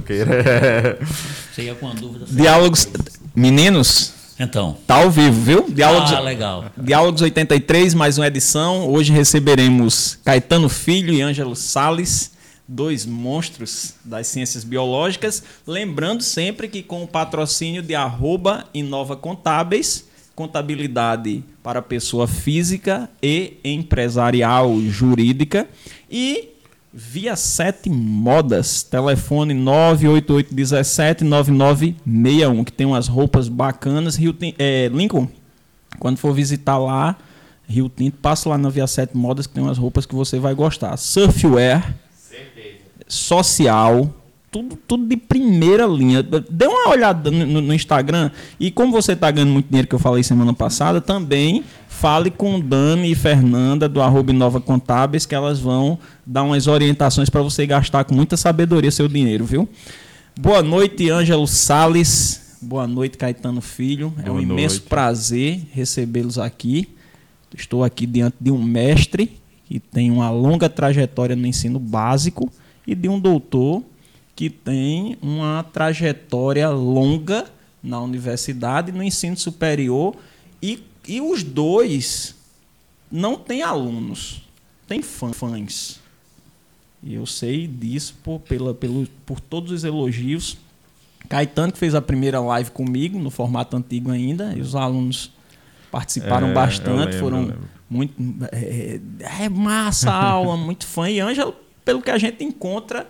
Foi, né, Silqueira? Você ia com uma dúvida? Diálogos. Meninos, Então. tá ao vivo, viu? Diálogos, Ah, legal. Diálogos 83, mais uma edição. Hoje receberemos Caetano Filho e Ângelo Sales, dois monstros das ciências biológicas. Lembrando sempre que com o patrocínio de arroba Inova Contábeis, contabilidade para pessoa física e empresarial jurídica. E Via 7 Modas, telefone 988179961, que tem umas roupas bacanas. Rio, Tin- é, Lincoln, quando for visitar lá, Rio Tinto, passa lá na Via 7 Modas, que tem umas roupas que você vai gostar. Surfwear, social, tudo, tudo de primeira linha. Dê uma olhada no, no- Instagram. E como você está ganhando muito dinheiro, que eu falei semana passada, também fale com Dani e Fernanda do arroba Nova Contábeis, que elas vão dar umas orientações para você gastar com muita sabedoria seu dinheiro, viu? Boa noite, Ângelo Sales. Boa noite, Caetano Filho. é um Boa imenso noite. prazer recebê-los aqui. Estou aqui diante de um mestre que tem uma longa trajetória no ensino básico e de um doutor que tem uma trajetória longa na universidade, no ensino superior e, e os dois não têm alunos, têm fã- fãs. E eu sei disso por, pela, pelo, por todos os elogios. Caetano, que fez a primeira live comigo, no formato antigo ainda, e os alunos participaram É, bastante, lembro, foram muito. É, é massa a aula, muito fã. E Ângelo, pelo que a gente encontra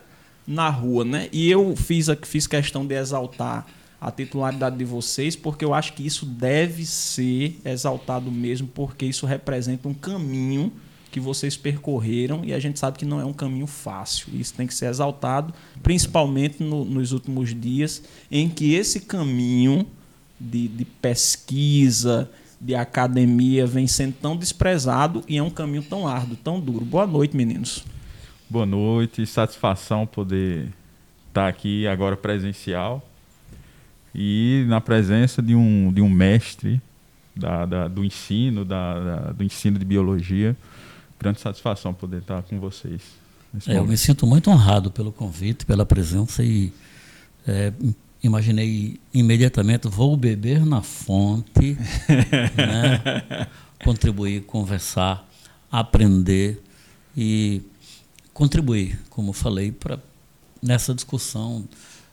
na rua, né? E eu fiz, fiz questão de exaltar a titularidade de vocês, porque eu acho que isso deve ser exaltado mesmo, porque isso representa um caminho que vocês percorreram e a gente sabe que não é um caminho fácil. Isso tem que ser exaltado, principalmente no- nos últimos dias, em que esse caminho de, de pesquisa, de academia vem sendo tão desprezado e é um caminho tão árduo, tão duro. Boa noite, meninos. Boa noite, satisfação poder estar aqui agora presencial e na presença de um, de um mestre da, da- do ensino, da, da- do ensino de biologia. Grande satisfação poder estar com vocês. É, eu me sinto muito honrado pelo convite, pela presença e é, imaginei imediatamente vou beber na fonte, né, contribuir, conversar, aprender e contribuir, como falei, para nessa discussão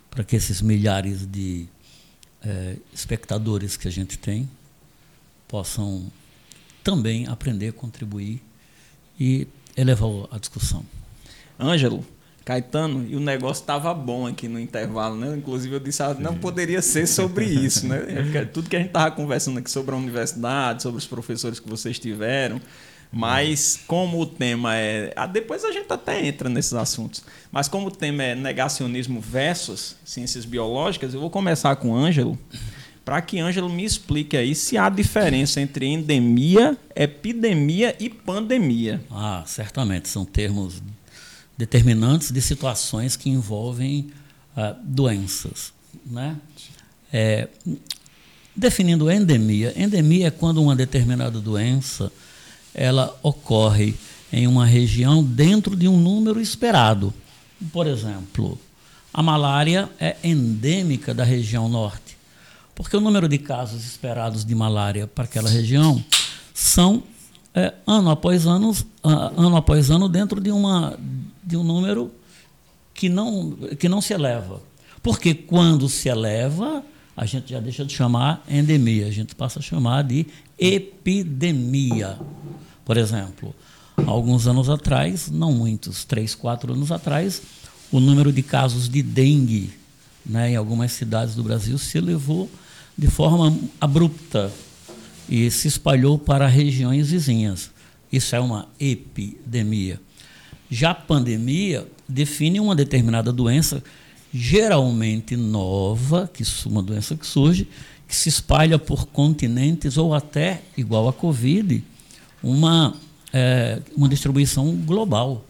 para que esses milhares de é, espectadores que a gente tem possam também aprender, contribuir e elevar a discussão. Ângelo, Caetano, e o negócio estava bom aqui no intervalo, né? Inclusive eu disse, ah, não poderia ser sobre isso, né? É Tudo que a gente estava conversando aqui sobre a universidade, sobre os professores que vocês tiveram, mas como o tema é. ah, Depois a gente até entra nesses assuntos. Mas como o tema é negacionismo versus ciências biológicas, eu vou começar com o Ângelo, para que Ângelo me explique aí se há diferença entre endemia, epidemia e pandemia. Ah, certamente são termos determinantes de situações que envolvem ah, doenças, né? É, definindo endemia, endemia é quando uma determinada doença ela ocorre em uma região dentro de um número esperado. Por exemplo, a malária é endêmica da região norte, porque o número de casos esperados de malária para aquela região são é, ano após ano, ano após ano dentro de, uma, de um número que não, que não se eleva. Porque quando se eleva, a gente já deixa de chamar endemia, a gente passa a chamar de epidemia. Por exemplo, alguns anos atrás, não muitos, três, quatro anos atrás, o número de casos de dengue né, em algumas cidades do Brasil se elevou de forma abrupta e se espalhou para regiões vizinhas. Isso é uma epidemia. Já a pandemia define uma determinada doença, geralmente nova, que uma doença que surge, que se espalha por continentes ou até, igual a Covid, uma, eh, uma distribuição global.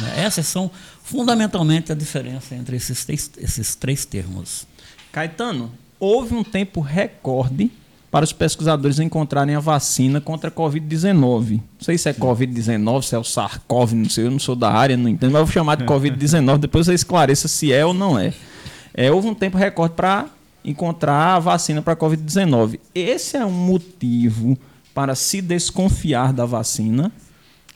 né? Essas são fundamentalmente a diferença entre esses três, esses três termos. Caetano, houve um tempo recorde para os pesquisadores encontrarem a vacina contra a Covid-19. Não sei se é Covid-19, se é o SARS-CoV, não sei, eu não sou da área, não entendo, mas vou chamar de Covid-19, depois você esclareça se é ou não é. é houve um tempo recorde para encontrar a vacina para a Covid-19. Esse é um motivo para se desconfiar da vacina?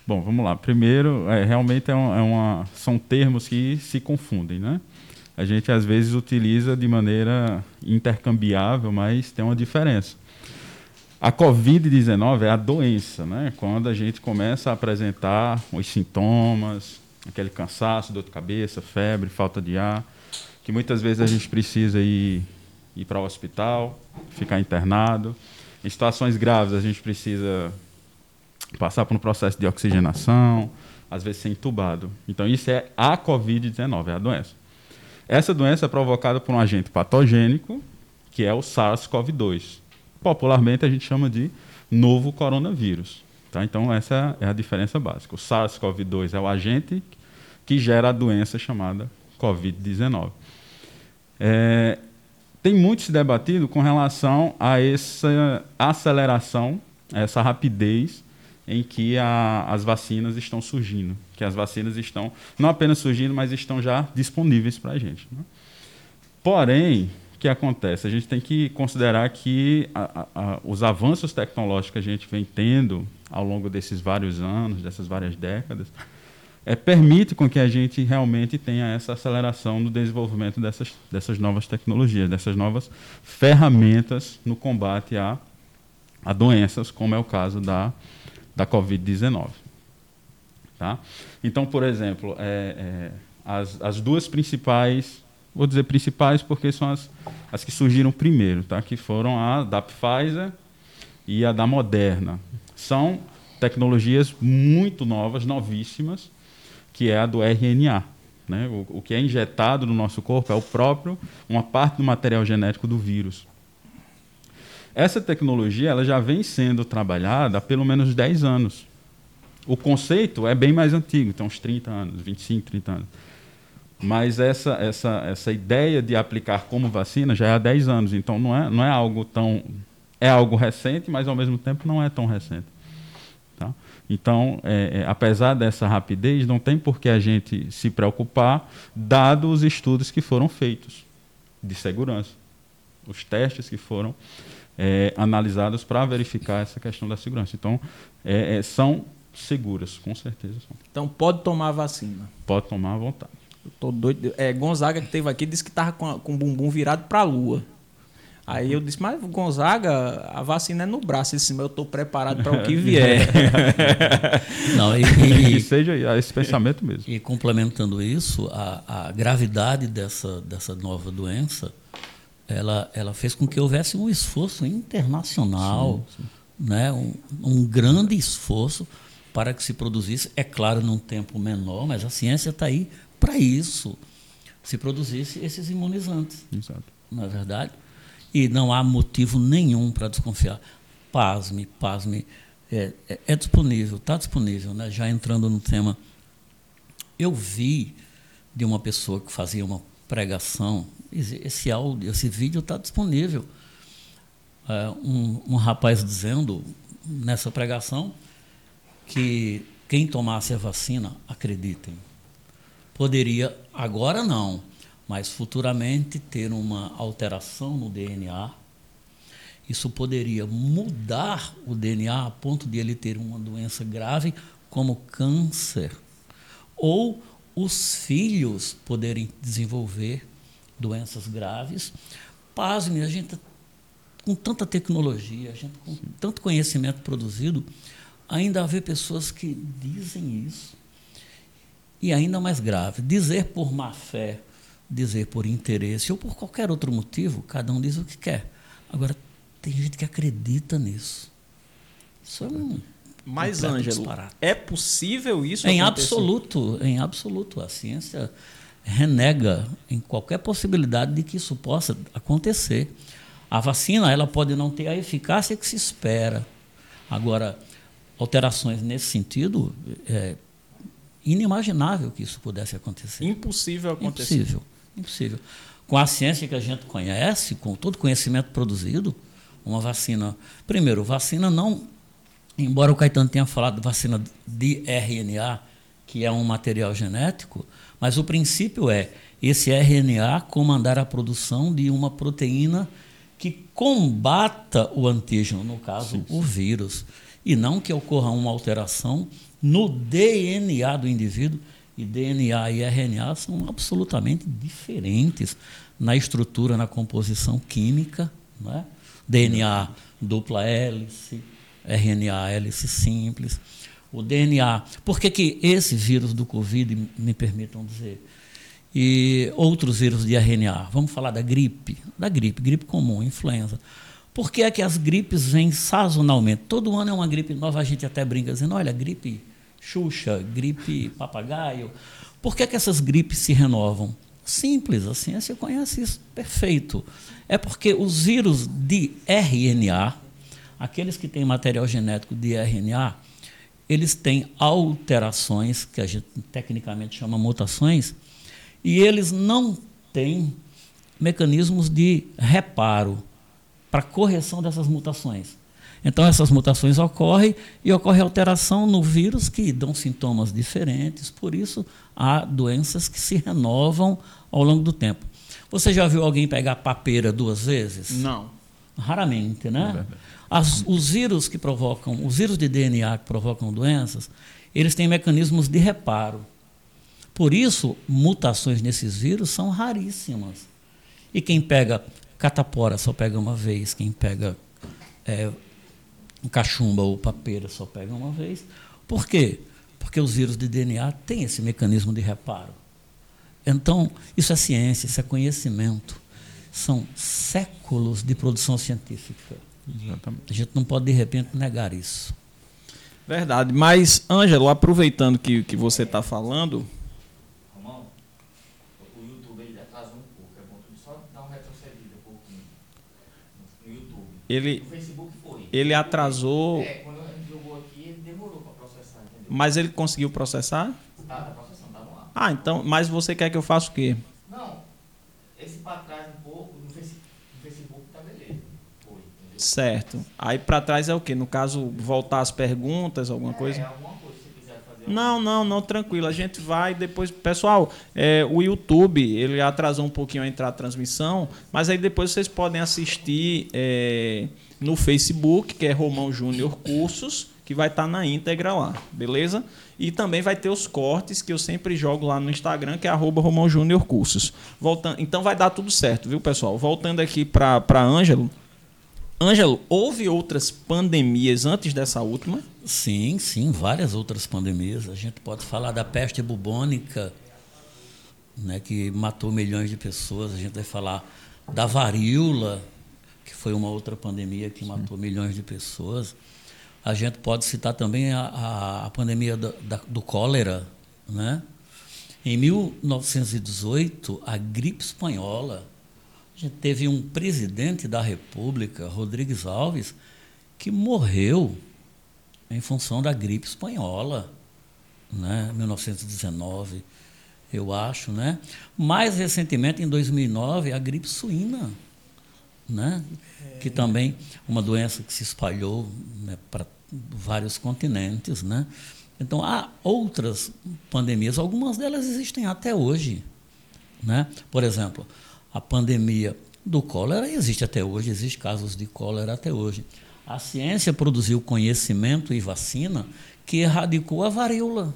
Bom, vamos lá. Primeiro, é, realmente é é uma, são termos que se confundem, né? A gente às vezes utiliza de maneira intercambiável, mas tem uma diferença. A Covid-19 é a doença, né? Quando a gente começa a apresentar os sintomas, aquele cansaço, dor de cabeça, febre, falta de ar, que muitas vezes a gente precisa ir, ir para o hospital, ficar internado. Em situações graves, a gente precisa passar por um processo de oxigenação, às vezes ser entubado. Então, isso é a Covid-19, é a doença. Essa doença é provocada por um agente patogênico, que é o SARS-CoV-2 popularmente a gente chama de novo coronavírus. Tá? Então, essa é a diferença básica. O SARS-CoV-2 é o agente que gera a doença chamada Covid-19. É, tem muito se debatido com relação a essa aceleração, essa rapidez em que a, as vacinas estão surgindo. Que as vacinas estão não apenas surgindo, mas estão já disponíveis para a gente. Né? Porém, que acontece? A gente tem que considerar que a, a, os avanços tecnológicos que a gente vem tendo ao longo desses vários anos, dessas várias décadas, é, permite com que a gente realmente tenha essa aceleração no desenvolvimento dessas, dessas novas tecnologias, dessas novas ferramentas no combate a, a doenças, como é o caso da, da Covid-19. Tá? Então, por exemplo, é, é, as, as duas principais vou dizer principais porque são as, as que surgiram primeiro, tá? que foram a da Pfizer e a da Moderna. São tecnologias muito novas, novíssimas, que é a do RNA. Né? O, o que é injetado no nosso corpo é o próprio, uma parte do material genético do vírus. Essa tecnologia ela já vem sendo trabalhada há pelo menos 10 anos. O conceito é bem mais antigo, tem uns 30 anos, 25, 30 anos. Mas essa, essa, essa ideia de aplicar como vacina já é há 10 anos, então não é, não é algo tão. É algo recente, mas ao mesmo tempo não é tão recente. Tá? Então, é, é, apesar dessa rapidez, não tem por que a gente se preocupar, dado os estudos que foram feitos de segurança, os testes que foram é, analisados para verificar essa questão da segurança. Então, é, é, são seguras, com certeza. São. Então, pode tomar a vacina? Pode tomar à vontade. Eu tô doido. É, Gonzaga que teve aqui disse que tava com, com o bumbum virado para a lua. Aí eu disse, mas Gonzaga, a vacina é no braço. Ele disse, mas eu estou preparado para o que vier. Não, e, e, e, seja esse pensamento mesmo. E complementando isso, a, a gravidade dessa, dessa nova doença, ela, ela fez com que houvesse um esforço internacional, sim, sim. Né? Um, um grande esforço para que se produzisse, é claro, num tempo menor, mas a ciência está aí para isso se produzisse esses imunizantes. Exato. Não é verdade? E não há motivo nenhum para desconfiar. Pasme, pasme. É, é, é disponível, está disponível. Né? Já entrando no tema, eu vi de uma pessoa que fazia uma pregação, esse áudio, esse vídeo está disponível. É, um, um rapaz dizendo nessa pregação que quem tomasse a vacina, acreditem, poderia, agora não, mas futuramente ter uma alteração no DNA. Isso poderia mudar o DNA a ponto de ele ter uma doença grave, como câncer. Ou os filhos poderem desenvolver doenças graves. Pasme, a gente com tanta tecnologia, a gente com tanto conhecimento produzido, ainda haver pessoas que dizem isso e ainda mais grave, dizer por má fé, dizer por interesse ou por qualquer outro motivo, cada um diz o que quer. Agora, tem gente que acredita nisso. Isso é um. Mas, Ângelo, é possível isso? Em acontecer? absoluto, em absoluto. A ciência renega em qualquer possibilidade de que isso possa acontecer. A vacina ela pode não ter a eficácia que se espera. Agora, alterações nesse sentido é, inimaginável que isso pudesse acontecer. Impossível acontecer. Impossível. Impossível. Com a ciência que a gente conhece, com todo o conhecimento produzido, uma vacina. Primeiro, vacina não, embora o Caetano tenha falado de vacina de RNA, que é um material genético, mas o princípio é esse RNA comandar a produção de uma proteína que combata o antígeno, no caso, sim, sim. o vírus, e não que ocorra uma alteração no DNA do indivíduo. E DNA e RNA são absolutamente diferentes na estrutura, na composição química. Né? DNA dupla hélice, RNA hélice simples. O DNA. Por que, que esse vírus do Covid, me permitam dizer, e outros vírus de RNA? Vamos falar da gripe, da gripe, gripe comum, influenza. Por que é que as gripes vêm sazonalmente? Todo ano é uma gripe nova, a gente até brinca dizendo, olha, gripe Xuxa, gripe papagaio. Por que, é que essas gripes se renovam? Simples, a ciência conhece isso perfeito. É porque os vírus de RNA, aqueles que têm material genético de RNA, eles têm alterações, que a gente tecnicamente chama mutações, e eles não têm mecanismos de reparo para correção dessas mutações. Então, essas mutações ocorrem e ocorre alteração no vírus que dão sintomas diferentes, por isso há doenças que se renovam ao longo do tempo. Você já viu alguém pegar papeira duas vezes? Não. Raramente, né? É As, os vírus que provocam, os vírus de DNA que provocam doenças, eles têm mecanismos de reparo. Por isso, mutações nesses vírus são raríssimas. E quem pega catapora só pega uma vez, quem pega é, cachumba ou papeira só pega uma vez. Por quê? Porque os vírus de DNA têm esse mecanismo de reparo. Então, isso é ciência, isso é conhecimento. São séculos de produção científica. Exatamente. A gente não pode, de repente, negar isso. Verdade. Mas, Ângelo, aproveitando que, que você está falando. Romão, o YouTube ele atrasou um pouco. É bom só dar uma retrocedida um pouquinho. No YouTube. Ele, no Facebook. Ele atrasou. É, quando a gente jogou aqui, ele demorou para processar, entendeu? Mas ele conseguiu processar? Tá, tá processando, tá bom lá. Ah, então, mas você quer que eu faça o quê? Não. Esse para trás um pouco, no Facebook tá beleza. Foi, certo. Aí para trás é o quê? No caso, voltar as perguntas, alguma é, coisa? É, alguma coisa, se quiser fazer. Não, não, não, tranquilo. A gente vai depois. Pessoal, é, o YouTube, ele atrasou um pouquinho a entrar a transmissão, mas aí depois vocês podem assistir. É, no Facebook, que é Romão Júnior Cursos, que vai estar tá na íntegra lá, beleza? E também vai ter os cortes que eu sempre jogo lá no Instagram, que é Romão Júnior Cursos. Voltando, então vai dar tudo certo, viu, pessoal? Voltando aqui para Ângelo. Ângelo, houve outras pandemias antes dessa última? Sim, sim, várias outras pandemias. A gente pode falar da peste bubônica, né, que matou milhões de pessoas. A gente vai falar da varíola, que foi uma outra pandemia que matou Sim. milhões de pessoas. A gente pode citar também a, a, pandemia do, da, do cólera. Né? Em 1918, a gripe espanhola, a gente teve um presidente da República, Rodrigues Alves, que morreu em função da gripe espanhola, né? 1919, eu acho, né? Mais recentemente, em 2009, a gripe suína né? É. que também uma doença que se espalhou né, para vários continentes. Né? Então, há outras pandemias, algumas delas existem até hoje. Né? Por exemplo, a pandemia do cólera existe até hoje, existe casos de cólera até hoje. A ciência produziu conhecimento e vacina que erradicou a varíola.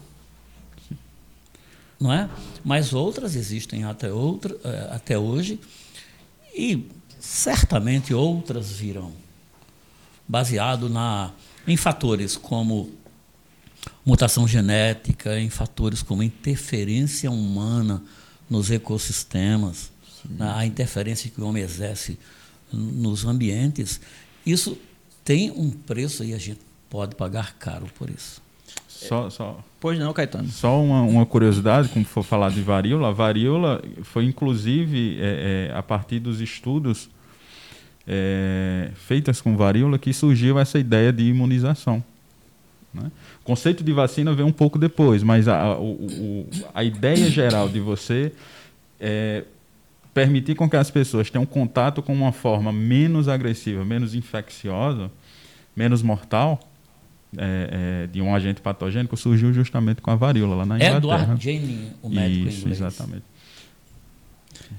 Não é? Mas outras existem até, outra, eh, até hoje. E certamente outras virão, baseado na, em fatores como mutação genética, em fatores como interferência humana nos ecossistemas, a interferência que o homem exerce nos ambientes. Isso tem um preço e a gente pode pagar caro por isso. Só, só, pois não, Caetano. Só uma, uma curiosidade, como for falar de varíola, a varíola foi inclusive é, é, a partir dos estudos é, feitas com varíola que surgiu essa ideia de imunização. Né? O conceito de vacina veio um pouco depois, mas a, o, o, a ideia geral de você é, permitir com que as pessoas tenham contato com uma forma menos agressiva, menos infecciosa, menos mortal é, é, de um agente patogênico surgiu justamente com a varíola lá na Inglaterra. Edward Jenner, o médico Isso, inglês. exatamente.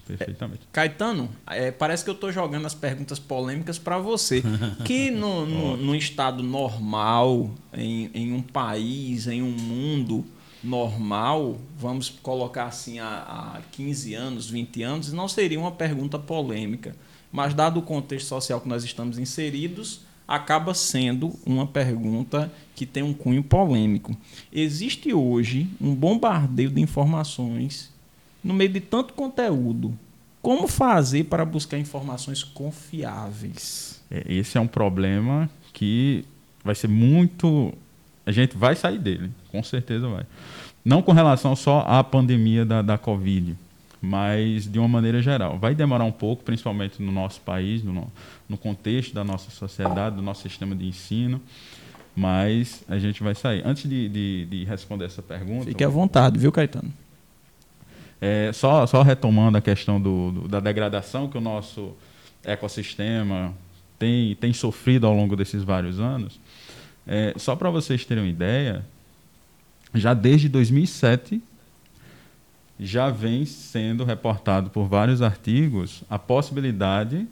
Perfeitamente. Caetano, é, parece que eu estou jogando as perguntas polêmicas para você. Que no, no, no estado normal, em, em um país, em um mundo normal, vamos colocar assim há, há 15 anos, 20 anos, não seria uma pergunta polêmica. Mas, dado o contexto social que nós estamos inseridos, acaba sendo uma pergunta que tem um cunho polêmico. Existe hoje um bombardeio de informações no meio de tanto conteúdo. Como fazer para buscar informações confiáveis? É, Esse é um problema que vai ser muito. A gente vai sair dele, com certeza vai. Não com relação só à pandemia da, da Covid, mas de uma maneira geral. Vai demorar um pouco, principalmente no nosso país, no, no- no contexto da nossa sociedade, do nosso sistema de ensino, mas a gente vai sair. Antes de, de- de responder essa pergunta. Fique à vontade, viu, Caetano? É, só, só retomando a questão do, do- da degradação que o nosso ecossistema tem, tem sofrido ao longo desses vários anos, é, só para vocês terem uma ideia, já desde 2007 já vem sendo reportado por vários artigos a possibilidade,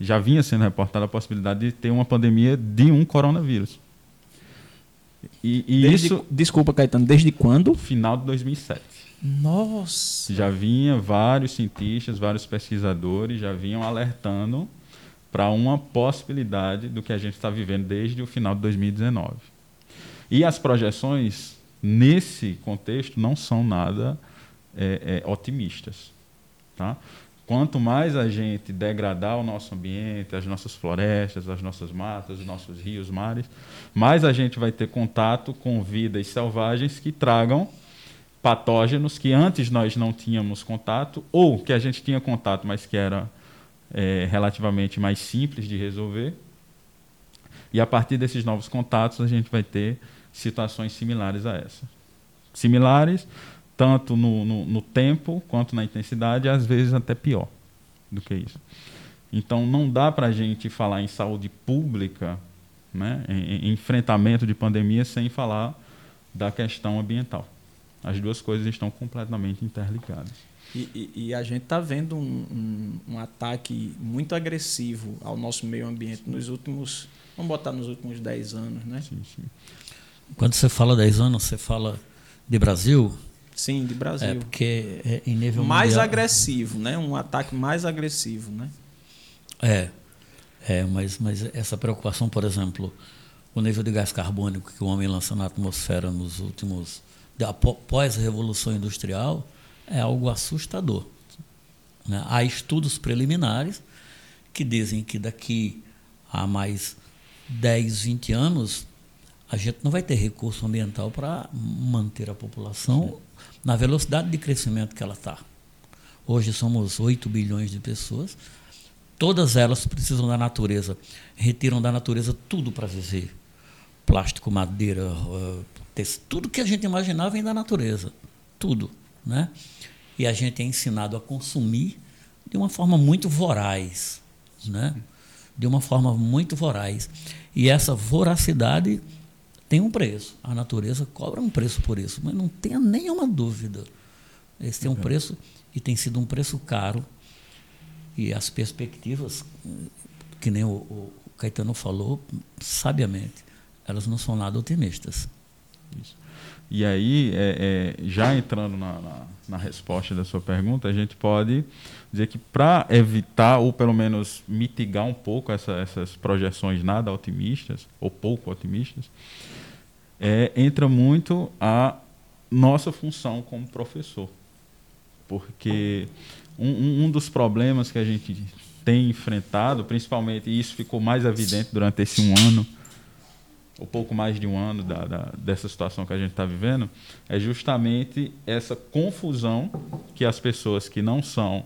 já vinha sendo reportada a possibilidade de ter uma pandemia de um coronavírus. E, e Desde- isso Desculpa, Caetano, desde quando? final de 2007. Nossa! Já vinha vários cientistas, vários pesquisadores já vinham alertando para uma possibilidade do que a gente está vivendo desde o final de 2019. E as projeções nesse contexto não são nada é, é, otimistas, tá? Quanto mais a gente degradar o nosso ambiente, as nossas florestas, as nossas matas, os nossos rios, mares, mais a gente vai ter contato com vidas selvagens que tragam patógenos que antes nós não tínhamos contato, ou que a gente tinha contato, mas que era é, relativamente mais simples de resolver. E a partir desses novos contatos, a gente vai ter situações similares a essa. Similares, tanto no, no, no tempo quanto na intensidade, às vezes até pior do que isso. Então, não dá para a gente falar em saúde pública, né, em, em enfrentamento de pandemia, sem falar da questão ambiental. As duas coisas estão completamente interligadas. E, e- e a gente está vendo um, um- um ataque muito agressivo ao nosso meio ambiente nos últimos, vamos botar nos últimos 10 anos, né? Sim, sim. Quando você fala 10 anos, você fala de Brasil, Sim, de Brasil. é porque é em nível mais mundial. agressivo, né? Um ataque mais agressivo, né? É, é mas, mas essa preocupação, por exemplo, o nível de gás carbônico que o homem lança na atmosfera nos últimos. Após a Revolução Industrial, é algo assustador. né? Há estudos preliminares que dizem que daqui a mais 10, 20 anos, a gente não vai ter recurso ambiental para manter a população na velocidade de crescimento que ela está. Hoje somos 8 bilhões de pessoas, todas elas precisam da natureza, retiram da natureza tudo para viver. Plástico, madeira, tec- tudo que a gente imaginar vem da natureza, tudo, né? E a gente é ensinado a consumir de uma forma muito voraz, né? De uma forma muito voraz. E essa voracidade tem um preço. A natureza cobra um preço por isso, mas não tenha nenhuma dúvida. Esse tem um preço e tem sido um preço caro. E as perspectivas, que nem o, o Caetano falou, sabiamente, elas não são nada otimistas. E aí, é, é, já entrando na, na, na resposta da sua pergunta, a gente pode dizer que para evitar, ou pelo menos mitigar um pouco essa- essas projeções nada otimistas, ou pouco otimistas, é, entra muito a nossa função como professor. Porque um- um dos problemas que a gente tem enfrentado, principalmente, e isso ficou mais evidente durante esse um ano, ou pouco mais de um ano da, da- dessa situação que a gente está vivendo, é justamente essa confusão que as pessoas que não são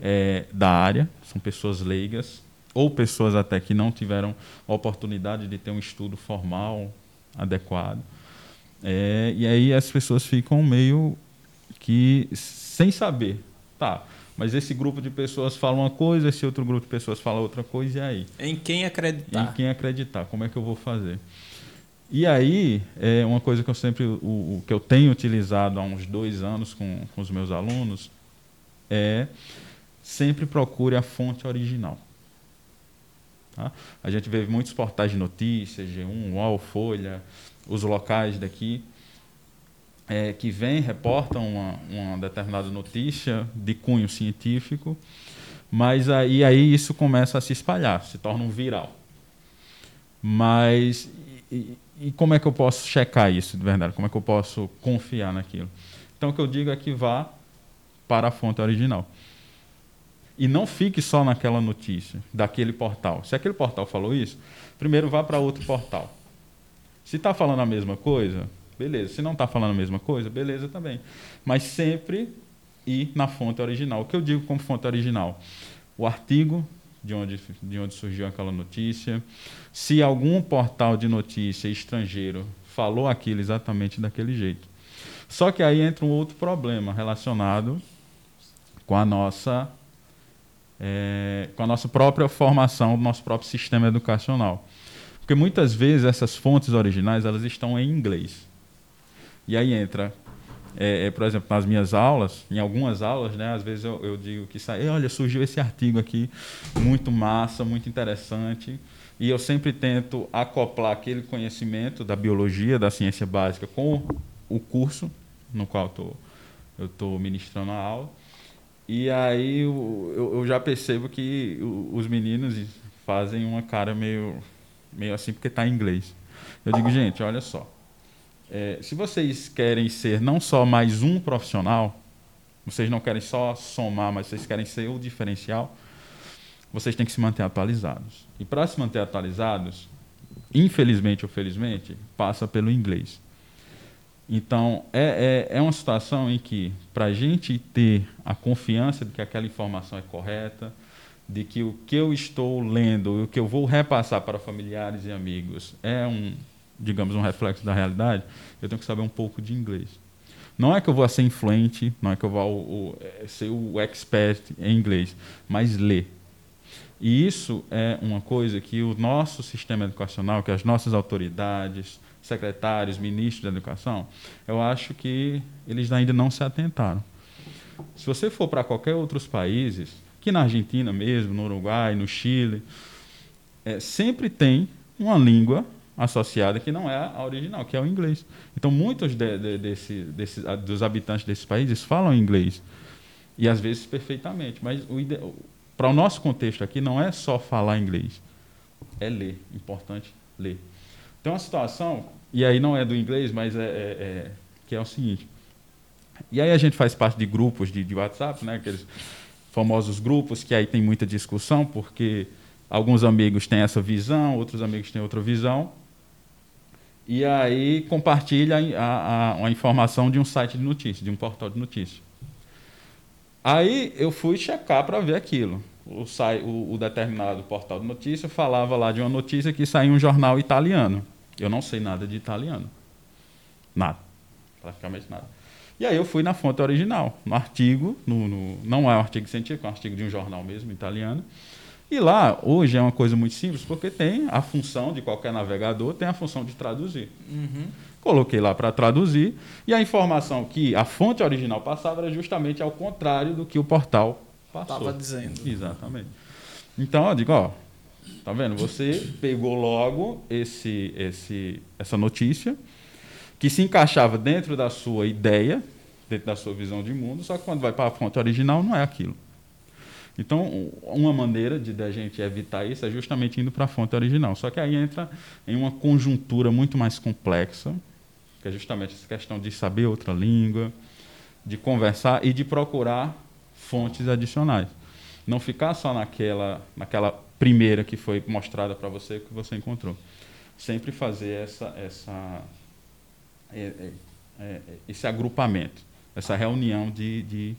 é, da área, são pessoas leigas, ou pessoas até que não tiveram oportunidade de ter um estudo formal adequado. É, e aí as pessoas ficam meio que sem saber Tá, mas esse grupo de pessoas fala uma coisa, esse outro grupo de pessoas fala outra coisa, e aí? Em quem acreditar. Em quem acreditar, como é que eu vou fazer? E aí, é uma coisa que eu sempre, o, o que eu tenho utilizado há uns dois anos com, com os meus alunos, é sempre procure a fonte original. Tá? A gente vê muitos portais de notícias, G1, UOL, Folha, os locais daqui, é, que vêm, reportam uma, uma, determinada notícia de cunho científico, mas aí, aí isso começa a se espalhar, se torna um viral. Mas e, e como é que eu posso checar isso de verdade? Como é que eu posso confiar naquilo? Então o que eu digo é que vá para a fonte original. E não fique só naquela notícia, daquele portal. Se aquele portal falou isso, primeiro vá para outro portal. Se está falando a mesma coisa, beleza. Se não está falando a mesma coisa, beleza também. Mas sempre ir na fonte original. O que eu digo como fonte original? O artigo de onde, de onde surgiu aquela notícia. Se algum portal de notícia estrangeiro falou aquilo exatamente daquele jeito. Só que aí entra um outro problema relacionado com a nossa é, com a nossa própria formação, do nosso próprio sistema educacional. Porque muitas vezes essas fontes originais elas estão em inglês. E aí entra, é, é, por exemplo, nas minhas aulas, em algumas aulas, né, às vezes eu, eu digo que sai, olha, surgiu esse artigo aqui, muito massa, muito interessante. E eu sempre tento acoplar aquele conhecimento da biologia, da ciência básica, com o curso no qual tô, eu estou ministrando a aula. E aí eu, eu já percebo que os meninos fazem uma cara meio, meio assim porque está em inglês. Eu digo, gente, olha só. É, se vocês querem ser não só mais um profissional, vocês não querem só somar, mas vocês querem ser o diferencial, vocês têm que se manter atualizados. E para se manter atualizados, infelizmente ou felizmente, passa pelo inglês. Então, é, é, é uma situação em que, para a gente ter a confiança de que aquela informação é correta, de que o que eu estou lendo, o que eu vou repassar para familiares e amigos é um, digamos, um reflexo da realidade, eu tenho que saber um pouco de inglês. Não é que eu vou ser influente, não é que eu vou é, ser o expert em inglês, mas ler. E isso é uma coisa que o nosso sistema educacional, que as nossas autoridades, secretários, ministros da educação, eu acho que eles ainda não se atentaram. Se você for para qualquer outros países, que na Argentina mesmo, no Uruguai, no Chile, é, sempre tem uma língua associada que não é a original, que é o inglês. Então, muitos de, de, desse, desse, dos habitantes desses países falam inglês. E às vezes perfeitamente. Mas para o nosso contexto aqui, não é só falar inglês, é ler. Importante ler. Tem uma situação, e aí não é do inglês, mas é, é, é, que é o seguinte. E aí a gente faz parte de grupos de, de WhatsApp, né, aqueles famosos grupos que aí tem muita discussão, porque alguns amigos têm essa visão, outros amigos têm outra visão. E aí compartilha a, a, a informação de um site de notícias, de um portal de notícias. Aí eu fui checar para ver aquilo. O, o, o, determinado portal de notícia falava lá de uma notícia que saiu um jornal italiano. Eu não sei nada de italiano. Nada. Praticamente nada. E aí eu fui na fonte original, no artigo, no, no, não é um artigo científico, é um artigo de um jornal mesmo, italiano. E lá, hoje é uma coisa muito simples, porque tem a função de qualquer navegador, tem a função de traduzir. Uhum. Coloquei lá para traduzir, e a informação que a fonte original passava era justamente ao contrário do que o portal passou. Estava dizendo. Exatamente. Então, eu digo, ó, Tá vendo? Você pegou logo esse, esse, essa notícia que se encaixava dentro da sua ideia, dentro da sua visão de mundo, só que quando vai para a fonte original não é aquilo. Então, uma maneira de a gente evitar isso é justamente indo para a fonte original. Só que aí entra em uma conjuntura muito mais complexa, que é justamente essa questão de saber outra língua, de conversar e de procurar fontes adicionais. Não ficar só naquela, naquela primeira que foi mostrada para você que você encontrou. Sempre fazer essa, essa, é, é, é, esse agrupamento, essa reunião de, de,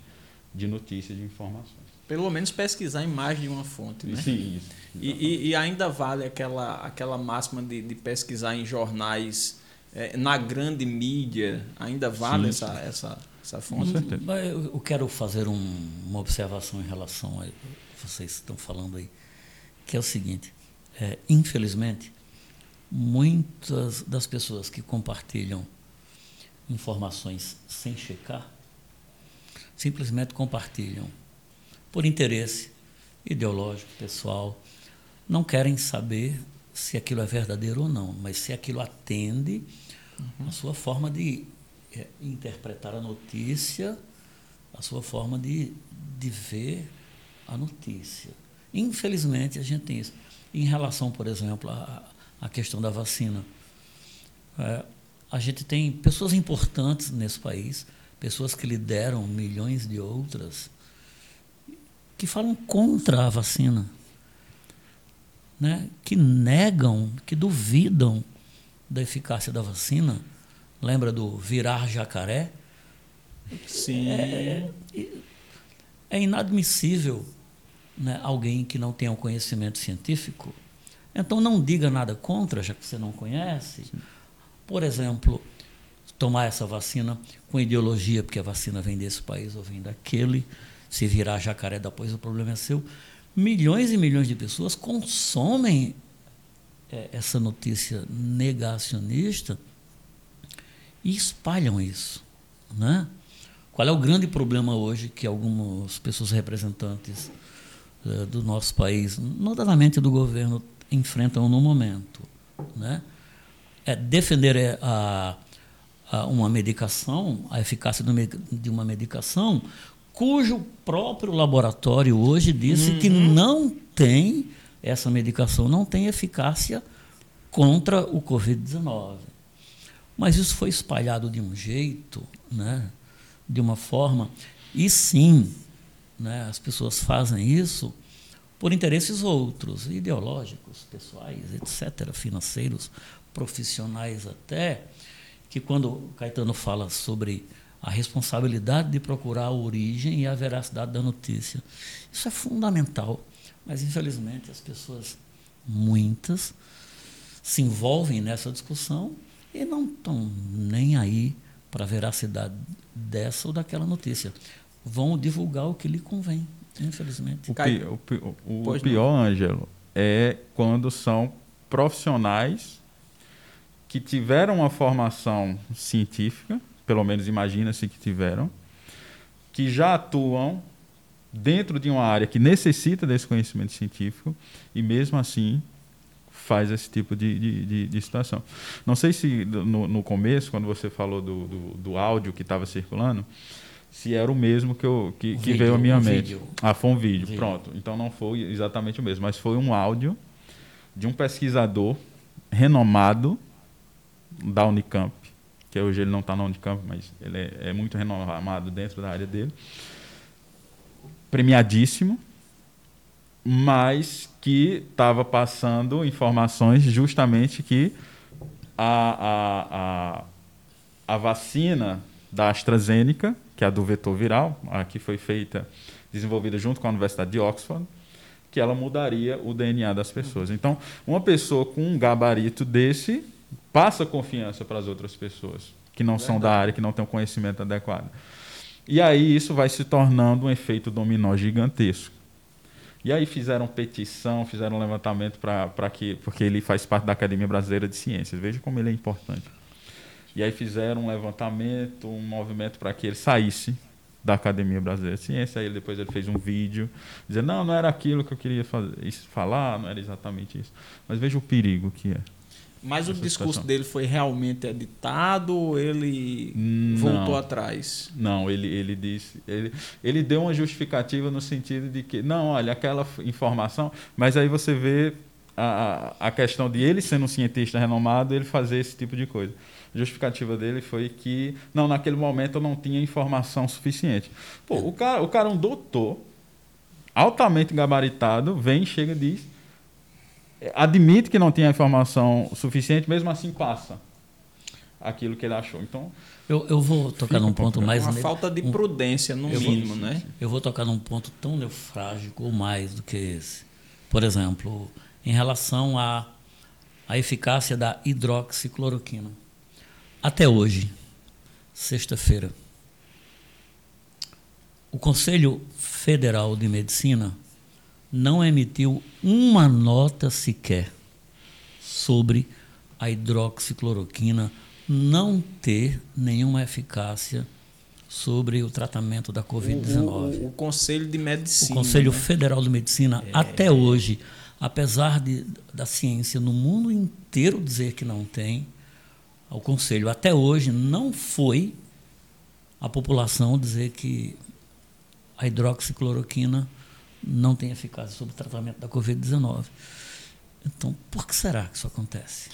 de notícias, de informações. Pelo menos pesquisar em mais de uma fonte, né? Sim, isso. E, e, e, ainda vale aquela, aquela máxima de, de pesquisar em jornais é, na grande mídia, ainda vale Sim, essa, essa, essa Com fonte? Mas Eu eu quero fazer um- uma observação em relação a vocês estão falando aí, que é o seguinte: é, infelizmente, muitas das pessoas que compartilham informações sem checar, simplesmente compartilham por interesse ideológico, pessoal, não querem saber se aquilo é verdadeiro ou não, mas se aquilo atende a sua forma de é, interpretar a notícia, a sua forma de, de ver a notícia. Infelizmente, a gente tem isso. Em relação, por exemplo, à, à questão da vacina, é, a gente tem pessoas importantes nesse país, pessoas que lideram milhões de outras, que falam contra a vacina, né? que negam, que duvidam da eficácia da vacina. Lembra do virar jacaré? Sim. É, é inadmissível né, alguém que não tenha um conhecimento científico. Então não diga nada contra, já que você não conhece. Por exemplo, tomar essa vacina com ideologia, porque a vacina vem desse país ou vem daquele. Se virar jacaré depois, o problema é seu. Milhões e milhões de pessoas consomem é, essa notícia negacionista e espalham isso. Né? Qual é o grande problema hoje que algumas pessoas representantes eh, do nosso país, notadamente do governo, enfrentam no momento? Né? É defender eh, a, a uma medicação, a eficácia de uma medicação, cujo próprio laboratório hoje disse que não tem, essa medicação não tem eficácia contra o Covid-19. Mas isso foi espalhado de um jeito, né? de uma forma, e sim, né? as pessoas fazem isso por interesses outros, ideológicos, pessoais, etc., financeiros, profissionais até, que quando o Caetano fala sobre a responsabilidade de procurar a origem e a veracidade da notícia, isso é fundamental, mas infelizmente as pessoas, muitas, se envolvem nessa discussão e não estão nem aí para a veracidade dessa ou daquela notícia. Vão divulgar o que lhe convém, infelizmente. O, pi- o pi- o Pois pior, Ângelo, é quando são profissionais que tiveram uma formação científica, pelo menos imagina-se que tiveram, que já atuam dentro de uma área que necessita desse conhecimento científico e mesmo assim faz esse tipo de, de, de- de situação. Não sei se no, no começo, quando você falou do, do, do áudio que estava circulando, se era o mesmo que, eu, que, que vídeo, veio à minha um mente. vídeo. Ah, foi um vídeo, Vídeo. pronto. Então não foi exatamente o mesmo, mas foi um áudio de um pesquisador renomado da Unicamp, que hoje ele não está na Unicamp, mas ele é, é muito renomado dentro da área dele, premiadíssimo, mas que estava passando informações justamente que a, a, a, a vacina da AstraZeneca, que é a do vetor viral, a que foi feita, desenvolvida junto com a Universidade de Oxford, que ela mudaria o DNA das pessoas. Então, uma pessoa com um gabarito desse passa confiança para as outras pessoas que não são da área, que não têm o conhecimento adequado. E aí isso vai se tornando um efeito dominó gigantesco. E aí fizeram petição, fizeram um levantamento para que, porque ele faz parte da Academia Brasileira de Ciências. Veja como ele é importante. E aí fizeram um levantamento, um movimento para que ele saísse da Academia Brasileira de Ciências. Aí depois ele fez um vídeo dizendo, não, não era aquilo que eu queria fazer, falar, não era exatamente isso. Mas veja o perigo que é. Mas o discurso situação. dele foi realmente editado ou ele Não. voltou atrás? Não, ele, ele disse. Ele, ele deu uma justificativa no sentido de que, não, olha, aquela informação. Mas aí você vê a, a a questão de ele sendo um cientista renomado, ele fazer esse tipo de coisa. A justificativa dele foi que, não, naquele momento eu não tinha informação suficiente. Pô, o cara, o cara é um doutor, altamente gabaritado, vem, chega e diz. Eh, Admite que não tinha informação suficiente, mesmo assim passa aquilo que ele achou. Então, Eu, eu vou tocar num um ponto mais. Uma ne- falta de prudência, no Eu vou- mínimo, né? Eu vou tocar num ponto tão neufrágico ou mais do que esse. Por exemplo, em relação à à eficácia da hidroxicloroquina. até hoje, sexta-feira, o Conselho Federal de Medicina não emitiu uma nota sequer sobre a hidroxicloroquina não ter nenhuma eficácia sobre o tratamento da Covid-19. O, o, o, Conselho de Medicina. O Conselho né? Federal de Medicina, é. até hoje, apesar de, da ciência no mundo inteiro dizer que não tem, o Conselho até hoje não foi a população dizer que a hidroxicloroquina não tem eficácia sobre o tratamento da Covid-19. Então, por que será que isso acontece?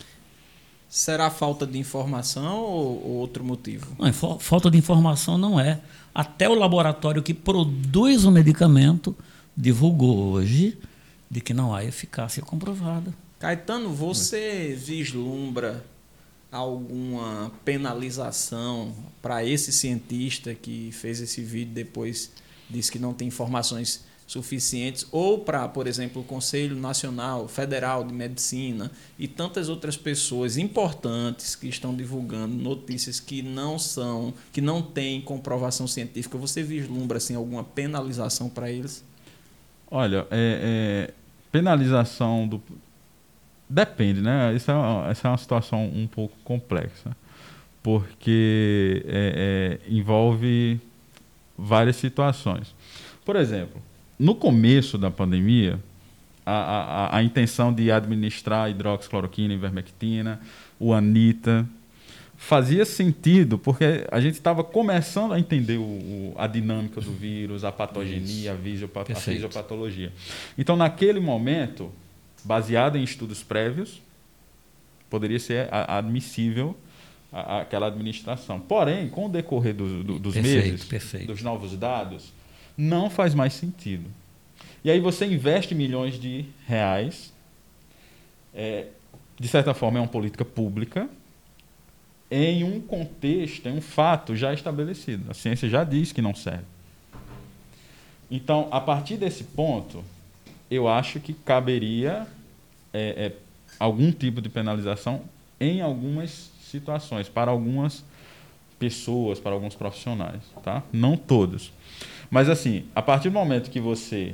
Será falta de informação ou, ou outro motivo? Não, falta de informação não é. Até o laboratório que produz o medicamento divulgou hoje de que não há eficácia comprovada. Caetano, você vislumbra alguma penalização para esse cientista que fez esse vídeo depois disse que não tem informações suficientes, ou para, por exemplo, o Conselho Nacional Federal de Medicina e tantas outras pessoas importantes que estão divulgando notícias que não são, que não têm comprovação científica, você vislumbra assim alguma penalização para eles? Olha, é, é, penalização do depende, né? Isso é uma, essa é uma situação um pouco complexa, porque é, é envolve várias situações. Por exemplo, no começo da pandemia, a, a, a intenção de administrar hidroxicloroquina, ivermectina, o anita, fazia sentido, porque a gente estava começando a entender o, o, a dinâmica do vírus, a patogenia, a, visiopat a fisiopatologia. Então, naquele momento, baseado em estudos prévios, poderia ser admissível aquela administração. Porém, com o decorrer do, do, dos perfeito, meses, perfeito. dos novos dados, não faz mais sentido. E aí você investe milhões de reais, é, de certa forma é uma política pública, em um contexto, em um fato já estabelecido. A ciência já diz que não serve. Então, a partir desse ponto, eu acho que caberia é, é, algum tipo de penalização em algumas situações, para algumas pessoas, para alguns profissionais, tá? Não todos. Mas assim, a partir do momento que você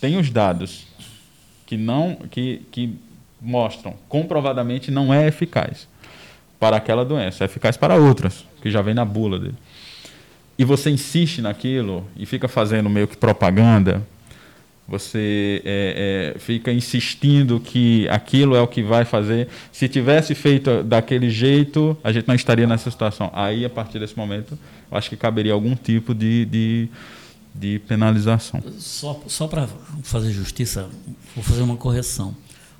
tem os dados que não que, que mostram comprovadamente não é eficaz para aquela doença, é eficaz para outras, que já vem na bula dele. E você insiste naquilo e fica fazendo meio que propaganda, você é, é, fica insistindo que aquilo é o que vai fazer. Se tivesse feito daquele jeito, a gente não estaria nessa situação. Aí, a partir desse momento, acho que caberia algum tipo de, de de penalização. Só, só para fazer justiça, vou fazer uma correção.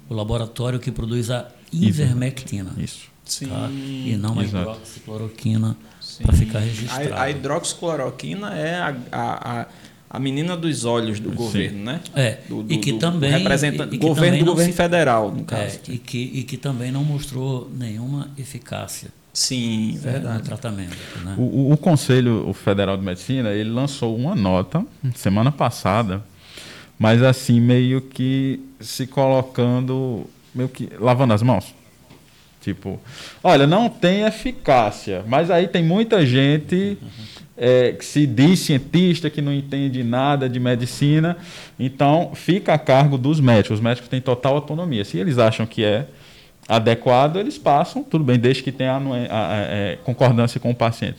O laboratório que produz a ivermectina. Isso. Sim. Tá? E não a hidroxicloroquina, para ficar registrado. A, a hidroxicloroquina é a, a, a, menina dos olhos do Sim. governo, né? É. Do, do, e que também. Representa, e, e que governo também do governo se, federal, no caso. É, e, que, e que também não mostrou nenhuma eficácia. Sim, verdade. No tratamento. Né? O, o, Conselho Federal de Medicina ele lançou uma nota semana passada, mas assim meio que se colocando, meio que lavando as mãos. Tipo, olha, não tem eficácia, mas aí tem muita gente é, que se diz cientista, que não entende nada de medicina, então fica a cargo dos médicos. Os médicos têm total autonomia. Se eles acham que é adequado, eles passam, tudo bem, desde que tenha a, a, a, é, concordância com o paciente.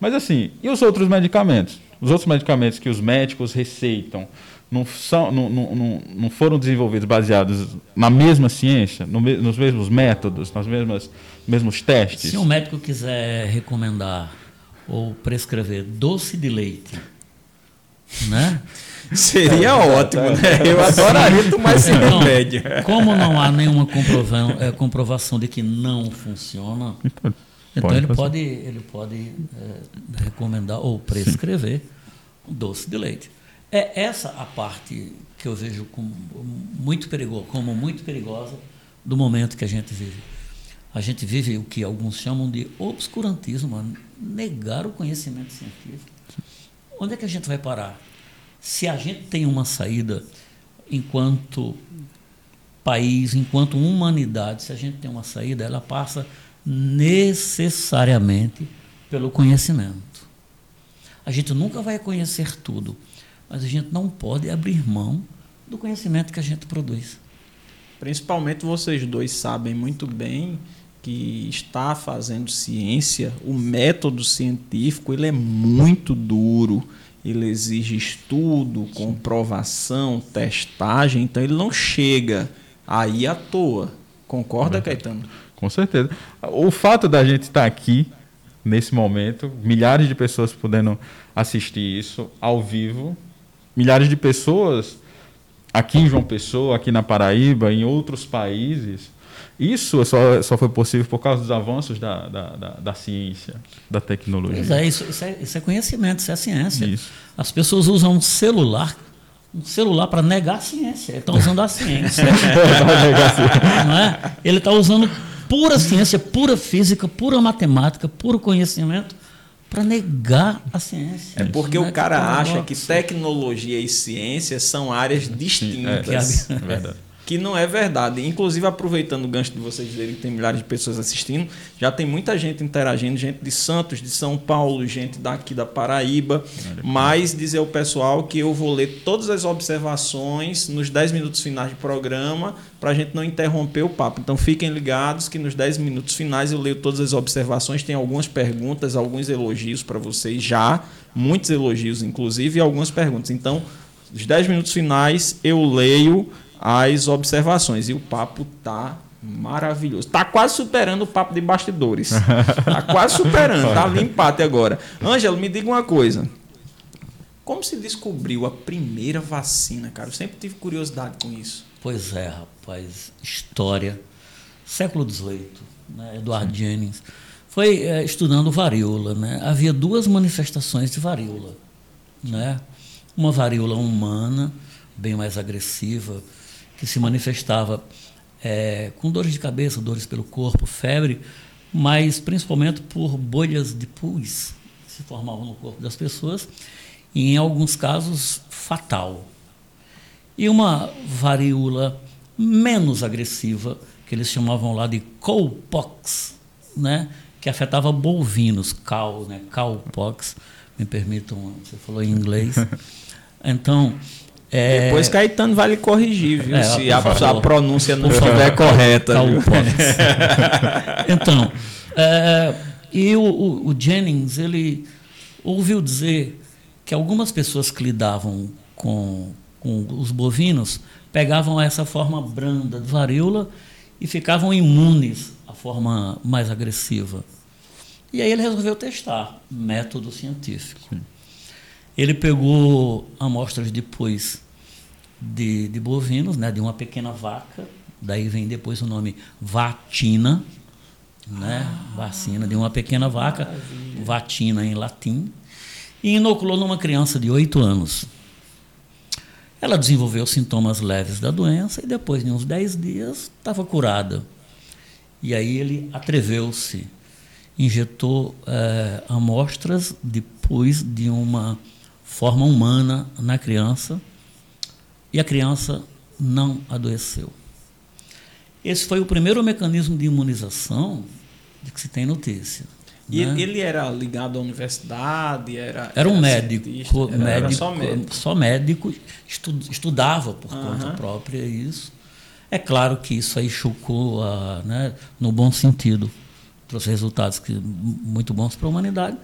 Mas assim, e os outros medicamentos? Os outros medicamentos que os médicos receitam não, são, não, não, não foram desenvolvidos baseados na mesma ciência, no, nos mesmos métodos, nas mesmas mesmos testes? Se um médico quiser recomendar ou prescrever doce de leite, né? Seria ótimo, né? Eu adoraria tomar esse então, remédio. Como não há nenhuma comprovação, é, comprovação de que não funciona, então, então ele pode, ele pode é, recomendar ou prescrever um doce de leite. É essa a parte que eu vejo como muito perigoso, como muito perigosa do momento que a gente vive. A gente vive o que alguns chamam de obscurantismo, negar o conhecimento científico. Onde é que a gente vai parar? Se a gente tem uma saída enquanto país, enquanto humanidade, se a gente tem uma saída, ela passa necessariamente pelo conhecimento. A gente nunca vai conhecer tudo, mas a gente não pode abrir mão do conhecimento que a gente produz. Principalmente vocês dois sabem muito bem que está fazendo ciência, o método científico ele é muito duro, ele exige estudo, comprovação, testagem, então ele não chega aí à toa. Concorda, Caetano? Com certeza. O fato da gente estar aqui nesse momento, milhares de pessoas podendo assistir isso ao vivo, milhares de pessoas aqui em João Pessoa, aqui na Paraíba, em outros países. Isso só, só foi possível por causa dos avanços da, da, da, da ciência, da tecnologia. Pois é isso, isso é, isso é conhecimento, isso é ciência. Isso. As pessoas usam um celular um celular para negar a ciência. Ele está usando a ciência. não é? Ele está usando pura ciência, pura física, pura matemática, puro conhecimento para negar a ciência. É porque o né? cara Que acha que tecnologia e ciência são áreas distintas. É, é verdade. Que não é verdade. Inclusive, aproveitando o gancho de vocês dizerem que tem milhares de pessoas assistindo, já tem muita gente interagindo, gente de Santos, de São Paulo, gente daqui da Paraíba. Mas dizer ao pessoal que eu vou ler todas as observações nos 10 minutos finais de programa, para a gente não interromper o papo. Então fiquem ligados que nos 10 minutos finais eu leio todas as observações, tem algumas perguntas, alguns elogios para vocês já, muitos elogios, inclusive, e algumas perguntas. Então, nos 10 minutos finais eu leio as observações. E o papo tá maravilhoso. Tá quase superando o papo de bastidores. Tá quase superando, tá ali empate agora. Ângelo, me diga uma coisa. Como se descobriu a primeira vacina, cara? Eu sempre tive curiosidade com isso. Pois é, rapaz. História. Século XVIII, né? Edward Jennings. Foi eh, estudando varíola. Né? Havia duas manifestações de varíola. Né? Uma varíola humana, bem mais agressiva, que se manifestava eh, com dores de cabeça, dores pelo corpo, febre, mas principalmente por bolhas de pus que se formavam no corpo das pessoas, e em alguns casos fatal e uma varíola menos agressiva, que eles chamavam lá de cowpox, né? que afetava bovinos, cow, né? cowpox, me permitam, você falou em inglês. Então, é, Depois Caetano vai lhe corrigir, viu? É, se a, a pronúncia não estiver correta. então, é, e o, o- o Jennings, ele ouviu dizer que algumas pessoas que lidavam com, com os bovinos pegavam essa forma branda de varíola e ficavam imunes à forma mais agressiva. E aí ele resolveu testar, método científico. Ele pegou amostras de pus de, de bovinos, né, de uma pequena vaca, daí vem depois o nome vatina, né, vacina de uma pequena vaca, vatina em latim, e inoculou numa criança de 8 anos. Ela desenvolveu sintomas leves da doença e depois de uns 10 dias estava curada. E aí ele atreveu-se, injetou eh, amostras de pus de uma forma humana na criança e a criança não adoeceu. Esse foi o primeiro mecanismo de imunização de que se tem notícia. E né? ele, era ligado à universidade? Era, Era um médico, cientista? Era- médico, era só médico. só médico, estu- estudava por conta própria isso. É claro que isso aí chocou, a, né, no bom sentido, trouxe resultados que, muito bons para a humanidade.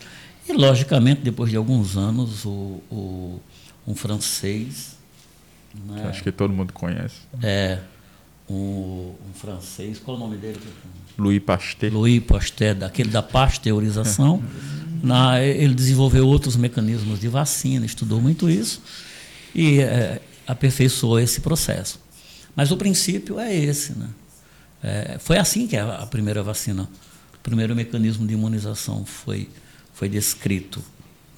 E, logicamente, depois de alguns anos, o, o- um francês, né, Acho que todo mundo conhece. é, um, um francês, qual é o nome dele? Louis Pasteur. Louis Pasteur, daquele da pasteurização, na, ele desenvolveu outros mecanismos de vacina, estudou muito isso e eh, aperfeiçoou esse processo. Mas o princípio é esse. Né? Eh, foi assim que a, a primeira vacina, o primeiro mecanismo de imunização foi, foi descrito.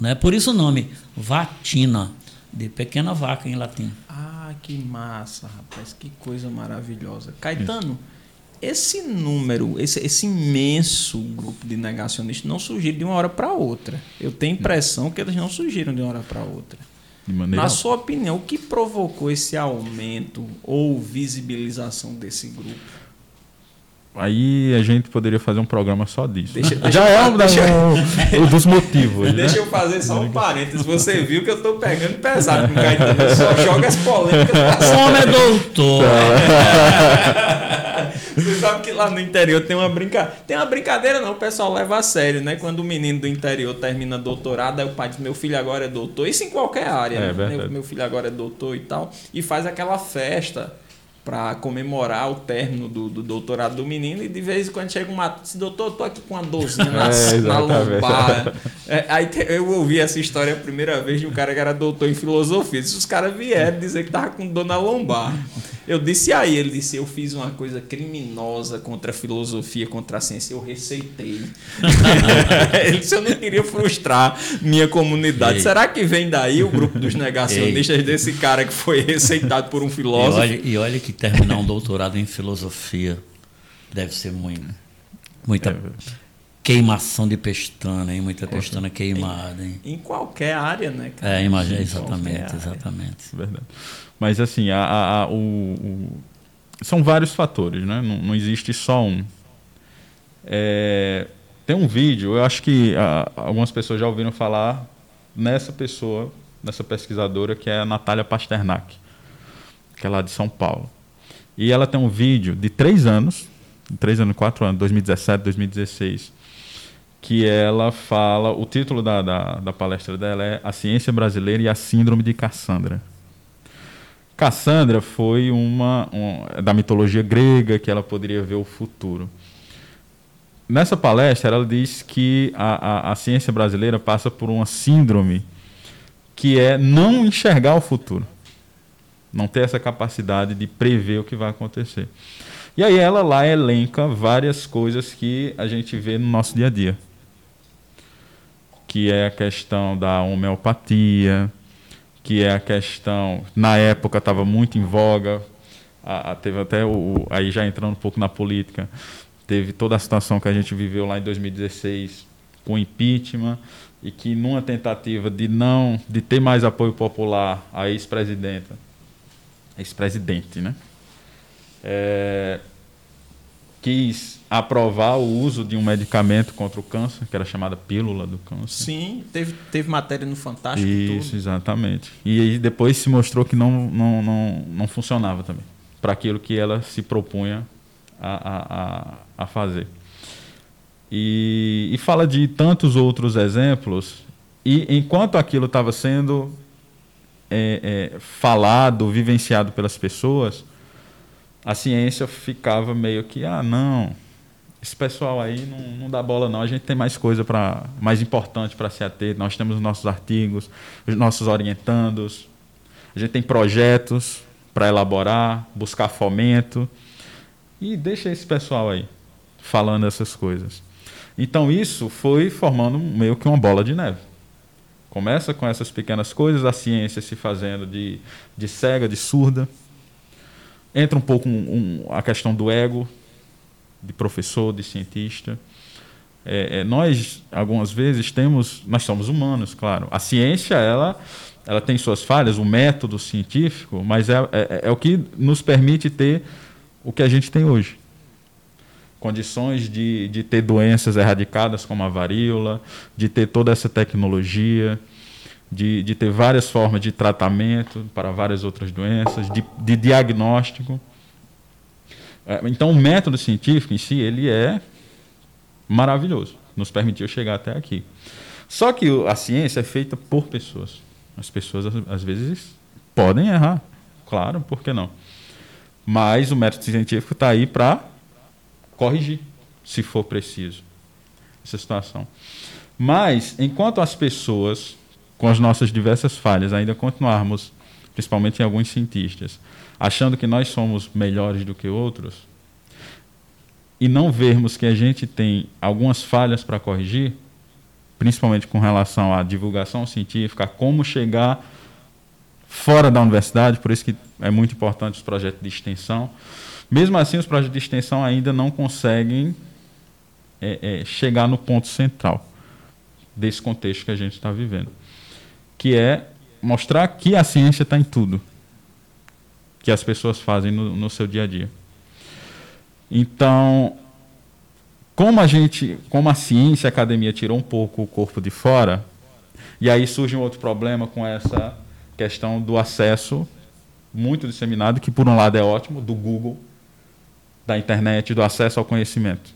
Né? Por isso o nome vatina, de pequena vaca em latim. Ah, que massa, rapaz. Que coisa maravilhosa. Caetano, esse número, esse, esse imenso grupo de negacionistas não surgiram de uma hora para outra. Eu tenho a impressão que eles não surgiram de uma hora para outra. Maneira Na sua opinião, o que provocou esse aumento ou visibilização desse grupo? Aí a gente poderia fazer um programa só disso. Deixa- né? deixa Já eu- é um, deixa- um- um dos motivos. né? Deixa eu fazer só um parênteses. Você viu que eu tô pegando pesado com o Caetano. Só joga as polêmicas homem é doutor. Você sabe que lá no interior tem uma brincadeira. Tem uma brincadeira, não, o pessoal leva a sério, né? Quando o menino do interior termina doutorado, aí o pai diz: Meu filho agora é doutor. Isso em qualquer área, É, né? meu filho agora é doutor e tal. E faz aquela festa pra comemorar o término do, do doutorado do menino. E de vez em quando chega uma. Diz, doutor, eu tô aqui com uma dorzinha na, É, na lombar. É, aí te- eu ouvi essa história a primeira vez de um cara que era doutor em filosofia. Disse, os caras vieram dizer que tava com dor na lombar. Eu disse aí, ele disse, eu fiz uma coisa criminosa contra a filosofia, contra a ciência, eu receitei. ele disse, eu não queria frustrar minha comunidade. Ei. Será que vem daí o grupo dos negacionistas desse cara que foi receitado por um E filósofo? olha, e olha que terminar um doutorado em filosofia deve ser muito, muita É, queimação de pestana, hein? Muita pestana queimada, hein? Em qualquer área, né? cara? É, imagina, exatamente, exatamente. Verdade. Mas assim, a, a- a- o, o- são vários fatores, né? Não, não existe só um. É, tem um vídeo, eu acho que algumas pessoas já ouviram falar nessa pessoa, nessa pesquisadora, que é a Natália Pasternak, que é lá de São Paulo. E ela tem um vídeo de três anos, três anos, quatro anos, 2017, 2016, que ela fala, o título da, da, da palestra dela é A Ciência Brasileira e a Síndrome de Cassandra. Cassandra foi uma, um- da mitologia grega que ela poderia ver o futuro. Nessa palestra, ela diz que a, a, a ciência brasileira passa por uma síndrome que é não enxergar o futuro, não ter essa capacidade de prever o que vai acontecer. E aí ela lá elenca várias coisas que a gente vê no nosso dia a dia, que é a questão da homeopatia, que é a questão, na época estava muito em voga, a- a- teve até o, aí já entrando um pouco na política, teve toda a situação que a gente viveu lá em 2016 com impeachment e que numa tentativa de não de ter mais apoio popular à ex-presidenta, ex-presidente, né? É, quis aprovar o uso de um medicamento contra o câncer, que era chamada pílula do câncer. Sim, teve, teve matéria no Fantástico e Isso, tudo. exatamente. E aí depois se mostrou que não, não, não, não funcionava também, para aquilo que ela se propunha a, a, a, a fazer. E, e fala de tantos outros exemplos, e enquanto aquilo estava sendo é, é, falado, vivenciado pelas pessoas, a ciência ficava meio que, ah, não, esse pessoal aí não, não dá bola não, a gente tem mais coisa para mais importante para se ater, nós temos os nossos artigos, os nossos orientandos, a gente tem projetos para elaborar, buscar fomento e deixa esse pessoal aí falando essas coisas. Então isso foi formando meio que uma bola de neve. Começa com essas pequenas coisas, a ciência se fazendo de, de cega, de surda. Entra um pouco um- um- a questão do ego, de professor, de cientista. É, é, nós, algumas vezes, temos. Nós somos humanos, claro. A ciência, ela, ela tem suas falhas, o método científico, mas é, é, é o que nos permite ter o que a gente tem hoje. Condições de, de ter doenças erradicadas, como a varíola, de ter toda essa tecnologia, de, de ter várias formas de tratamento para várias outras doenças, de, de diagnóstico. É, Então, o método científico em si, ele é maravilhoso. Nos permitiu chegar até aqui. Só que a ciência é feita por pessoas. As pessoas, às vezes, podem errar. Claro, por que não? Mas o método científico está aí para corrigir, se for preciso, essa situação. Mas, enquanto as pessoas, com as nossas diversas falhas, ainda continuarmos, principalmente em alguns cientistas, achando que nós somos melhores do que outros, e não vermos que a gente tem algumas falhas para corrigir, principalmente com relação à divulgação científica, a como chegar fora da universidade, por isso que é muito importante os projetos de extensão. Mesmo assim, os projetos de extensão ainda não conseguem é, é, chegar no ponto central desse contexto que a gente está vivendo, que é mostrar que a ciência está em tudo que as pessoas fazem no, no seu dia a dia. Então, como a gente, como a ciência, a academia tirou um pouco o corpo de fora, e aí surge um outro problema com essa questão do acesso muito disseminado, que por um lado é ótimo, do Google, da internet, do acesso ao conhecimento.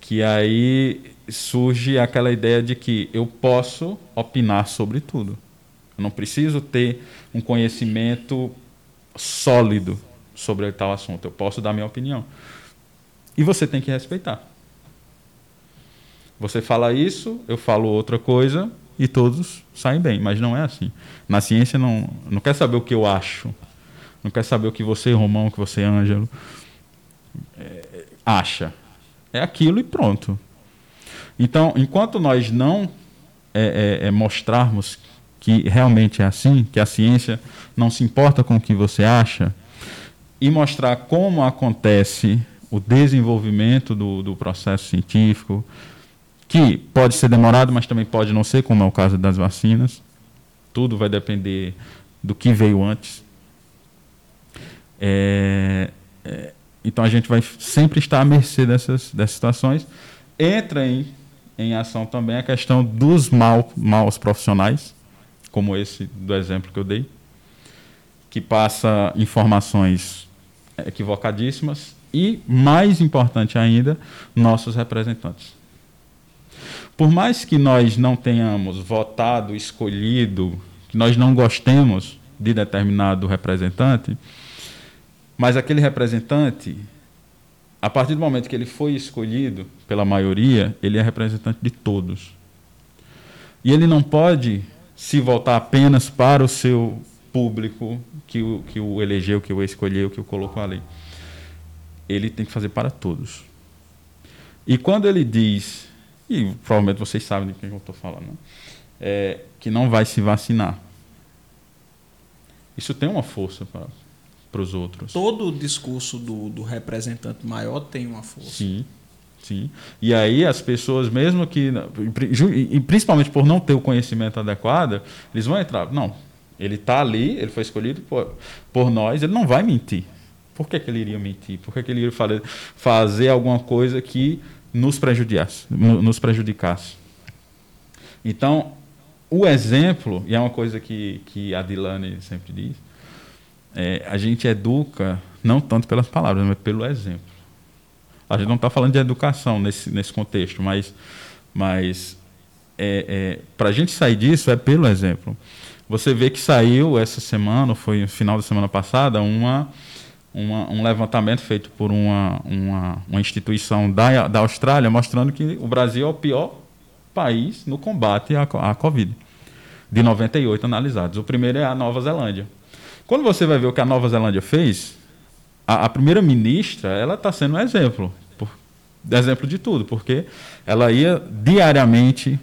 Que aí surge aquela ideia de que eu posso opinar sobre tudo. Eu não preciso ter um conhecimento sólido sobre tal assunto. Eu posso dar minha opinião. E você tem que respeitar. Você fala isso, eu falo outra coisa e todos saem bem, mas não é assim. Na ciência não, não quer saber o que eu acho, não quer saber o que você, Romão, o que você, Ângelo, é, acha. É aquilo e pronto. Então, enquanto nós não é, é, é mostrarmos que realmente é assim, que a ciência não se importa com o que você acha, e mostrar como acontece o desenvolvimento do, do processo científico, que pode ser demorado, mas também pode não ser, como é o caso das vacinas. Tudo vai depender do que veio antes. É, é, então a gente vai sempre estar à mercê dessas, dessas situações. Entra em, em ação também a questão dos mal, maus profissionais, como esse do exemplo que eu dei, que passa informações equivocadíssimas e, mais importante ainda, nossos representantes. Por mais que nós não tenhamos votado, escolhido, que nós não gostemos de determinado representante, mas aquele representante, a partir do momento que ele foi escolhido pela maioria, ele é representante de todos. E ele não pode se voltar apenas para o seu público que o, que o elegeu, que o escolheu, que o colocou ali ele tem que fazer para todos. E quando ele diz, e provavelmente vocês sabem de quem eu estou falando, né? é, que não vai se vacinar, isso tem uma força para, os outros. Todo o discurso do, do representante maior tem uma força. Sim. Sim. E aí as pessoas, mesmo que. E principalmente por não ter o conhecimento adequado, eles vão entrar. Não, ele está ali, ele foi escolhido por, por nós, ele não vai mentir. Por que, que ele iria mentir? Por que, que ele iria fazer alguma coisa que nos prejudicasse? Nos prejudicasse? Então, o exemplo, e é uma coisa que, que a Dilane sempre diz, é, a gente educa não tanto pelas palavras, mas pelo exemplo. A gente não está falando de educação nesse, nesse contexto, mas, mas é, é, para a gente sair disso é pelo exemplo. Você vê que saiu essa semana, foi no final da semana passada, uma uma, um levantamento feito por uma, uma, uma instituição da, da Austrália mostrando que o Brasil é o pior país no combate à, à Covid, de 98 analisados. O primeiro é a Nova Zelândia. Quando você vai ver o que a Nova Zelândia fez, a, a primeira ministra ela está sendo um exemplo, por, exemplo de tudo, porque ela ia diariamente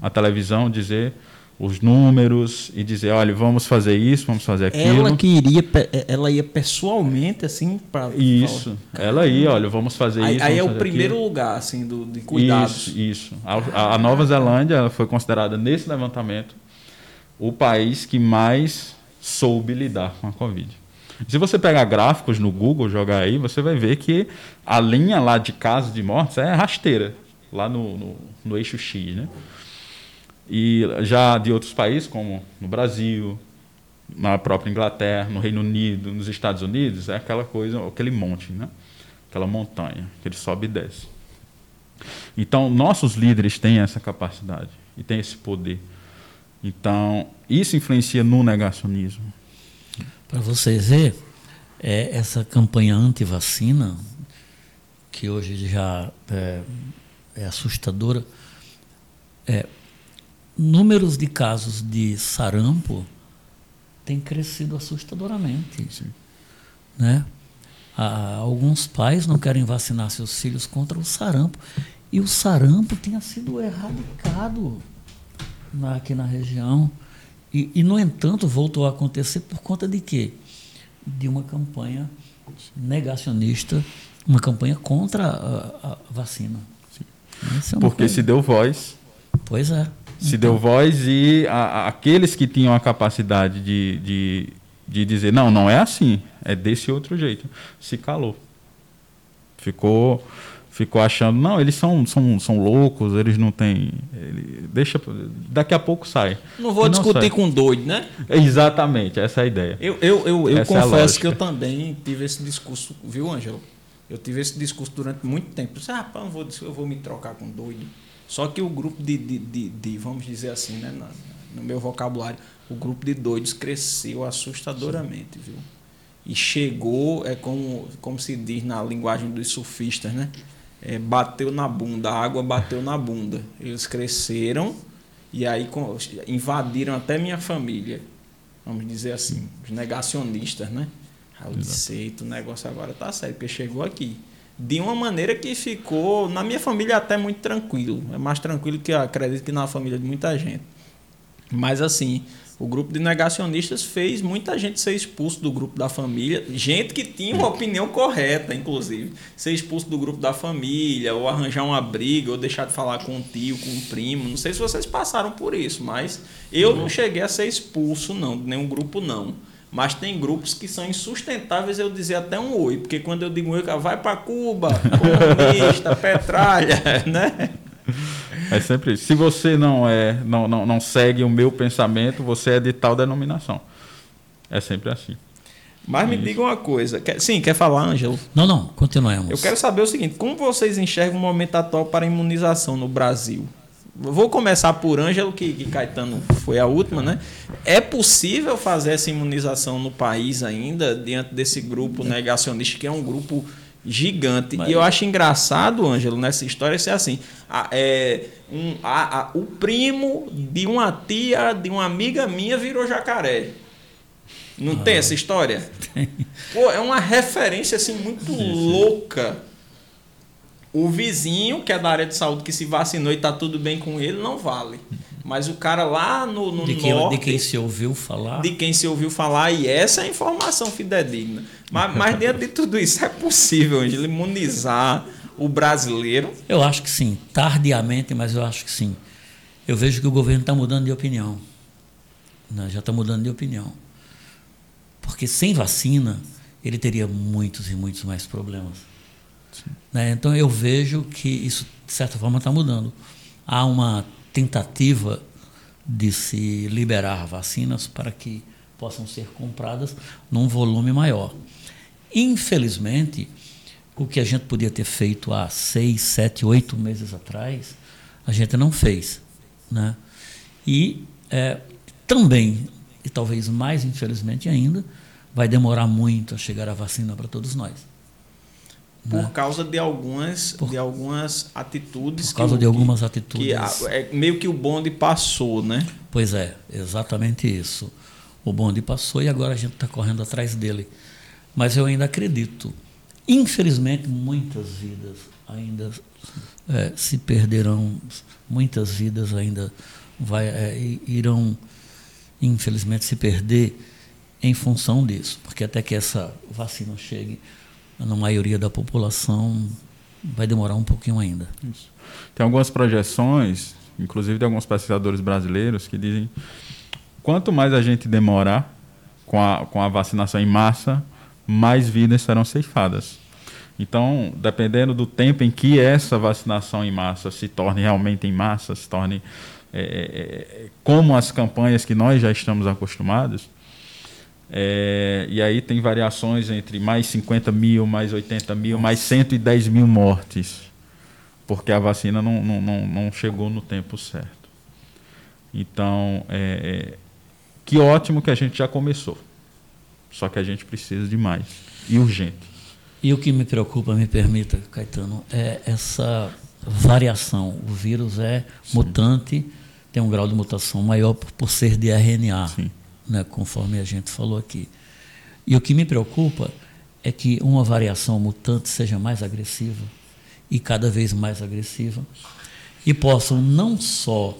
à televisão dizer os números e dizer, olha, vamos fazer isso, vamos fazer aquilo. Ela que iria, ela ia pessoalmente assim para isso. Falar. Ela ia, olha, vamos fazer aí, isso. Aí é o primeiro aquilo. lugar assim do de cuidados. Isso, isso. A, a Nova Zelândia foi considerada nesse levantamento o país que mais soube lidar com a Covid. Se você pegar gráficos no Google, jogar aí, você vai ver que a linha lá de casos de mortes é rasteira, lá no, no, no eixo X, né? E já de outros países, como no Brasil, na própria Inglaterra, no Reino Unido, nos Estados Unidos, é aquela coisa, aquele monte, né? aquela montanha que ele sobe e desce. Então, nossos líderes têm essa capacidade e têm esse poder. Então, isso influencia no negacionismo. Para vocês verem, é, essa campanha anti-vacina, que hoje já é, é assustadora, é, números de casos de sarampo têm crescido assustadoramente. Sim. Né? Há, alguns pais não querem vacinar seus filhos contra o sarampo. E o sarampo tinha sido erradicado na, aqui na região. E, e, no entanto, voltou a acontecer por conta de quê? De uma campanha negacionista, uma campanha contra a, a vacina. É Porque coisa. se deu voz. Pois é se deu voz e a, a, aqueles que tinham a capacidade de, de, de dizer, não, não é assim, é desse outro jeito, se calou. Ficou, ficou achando, não, eles são, são, são loucos, eles não têm. Ele, deixa. Daqui a pouco sai. Não vou E discutir sai. com doido, né? Exatamente, essa é a ideia. Eu, eu, eu, eu é confesso lógica. que eu também tive esse discurso, viu, Ângelo? Eu tive esse discurso durante muito tempo. Eu disse, ah, pá, eu vou, eu vou me trocar com doido. Só que o grupo de, de, de, de, vamos dizer assim, né, no meu vocabulário, o grupo de doidos cresceu assustadoramente, viu? E chegou, é como, como se diz na linguagem dos surfistas, né? É, bateu na bunda, a água bateu na bunda. Eles cresceram e aí invadiram até minha família vamos dizer assim, os negacionistas, né? Aí eu disse, "Eita, o negócio agora tá sério, porque chegou aqui. De uma maneira que ficou, na minha família, até muito tranquilo. É mais tranquilo que eu acredito que na família de muita gente. Mas assim, o grupo de negacionistas fez muita gente ser expulso do grupo da família. Gente que tinha uma opinião correta, inclusive. Ser expulso do grupo da família, ou arranjar uma briga, ou deixar de falar com um tio, com um primo. Não sei se vocês passaram por isso, mas eu não cheguei a ser expulso, não, de nenhum grupo, não. Mas tem grupos que são insustentáveis eu dizer até um oi, porque quando eu digo um oi, vai para Cuba, comunista, petralha, né? É sempre isso. Se você não é, não, não, não segue o meu pensamento, você é de tal denominação. É sempre assim. Mas me diga uma coisa. Quer- sim, quer falar, Ângelo? Não, não, continuemos. Eu quero saber o seguinte: como vocês enxergam o momento atual para a imunização no Brasil? Vou começar por Ângelo, que, que Caetano foi a última, né? É possível fazer essa imunização no país ainda, diante desse grupo negacionista, que é um grupo gigante? E eu acho engraçado, Ângelo, nessa história ser assim: a- é, um- a- a- o primo de uma tia, de uma amiga minha, virou jacaré. Não tem essa história? Pô, é uma referência assim muito louca. O vizinho, que é da área de saúde, que se vacinou e tá tudo bem com ele, não vale. Mas o cara lá no, no de, quem, norte, de quem se ouviu falar. de quem se ouviu falar, e essa é a informação fidedigna. Mas, mas dentro de tudo isso é possível, Angelo, imunizar o brasileiro. Eu acho que sim, tardiamente, mas eu acho que sim. Eu vejo que o governo está mudando de opinião. Né? Já está mudando de opinião. Porque sem vacina, ele teria muitos e muitos mais problemas. Né? Então eu vejo que isso, de certa forma, está mudando. Há uma tentativa de se liberar vacinas para que possam ser compradas num volume maior. Infelizmente, o que a gente podia ter feito há seis, sete, oito meses atrás, a gente não fez. Né? E é, também, e talvez mais infelizmente ainda, vai demorar muito a chegar a vacina para todos nós. Por Né? causa de algumas, Por- de algumas atitudes. Por causa que, de algumas que, atitudes. que a- é meio que o bonde passou, né? Pois é, exatamente isso. O bonde passou e agora a gente está correndo atrás dele. Mas eu ainda acredito. Infelizmente, muitas vidas ainda eh, se perderão, muitas vidas ainda vai, i- irão, infelizmente, se perder em função disso. Porque até que essa vacina chegue na maioria da população, vai demorar um pouquinho ainda. Tem algumas projeções, inclusive de alguns pesquisadores brasileiros, que dizem quanto mais a gente demorar com a, com a vacinação em massa, mais vidas serão ceifadas. Então, dependendo do tempo em que essa vacinação em massa se torne realmente em massa, se torne é, é, como as campanhas que nós já estamos acostumados, é, e aí tem variações entre mais 50 mil, mais 80 mil, mais 110 mil mortes, porque a vacina não, não, não, não chegou no tempo certo. Então, é, é, que ótimo que a gente já começou. Só que a gente precisa de mais. E urgente. E o que me preocupa, me permita, Caetano, é essa variação. O vírus é mutante, tem um grau de mutação maior por, por ser de RNA, Sim. Né, conforme a gente falou aqui. E o que me preocupa é que uma variação mutante seja mais agressiva e cada vez mais agressiva e possam não só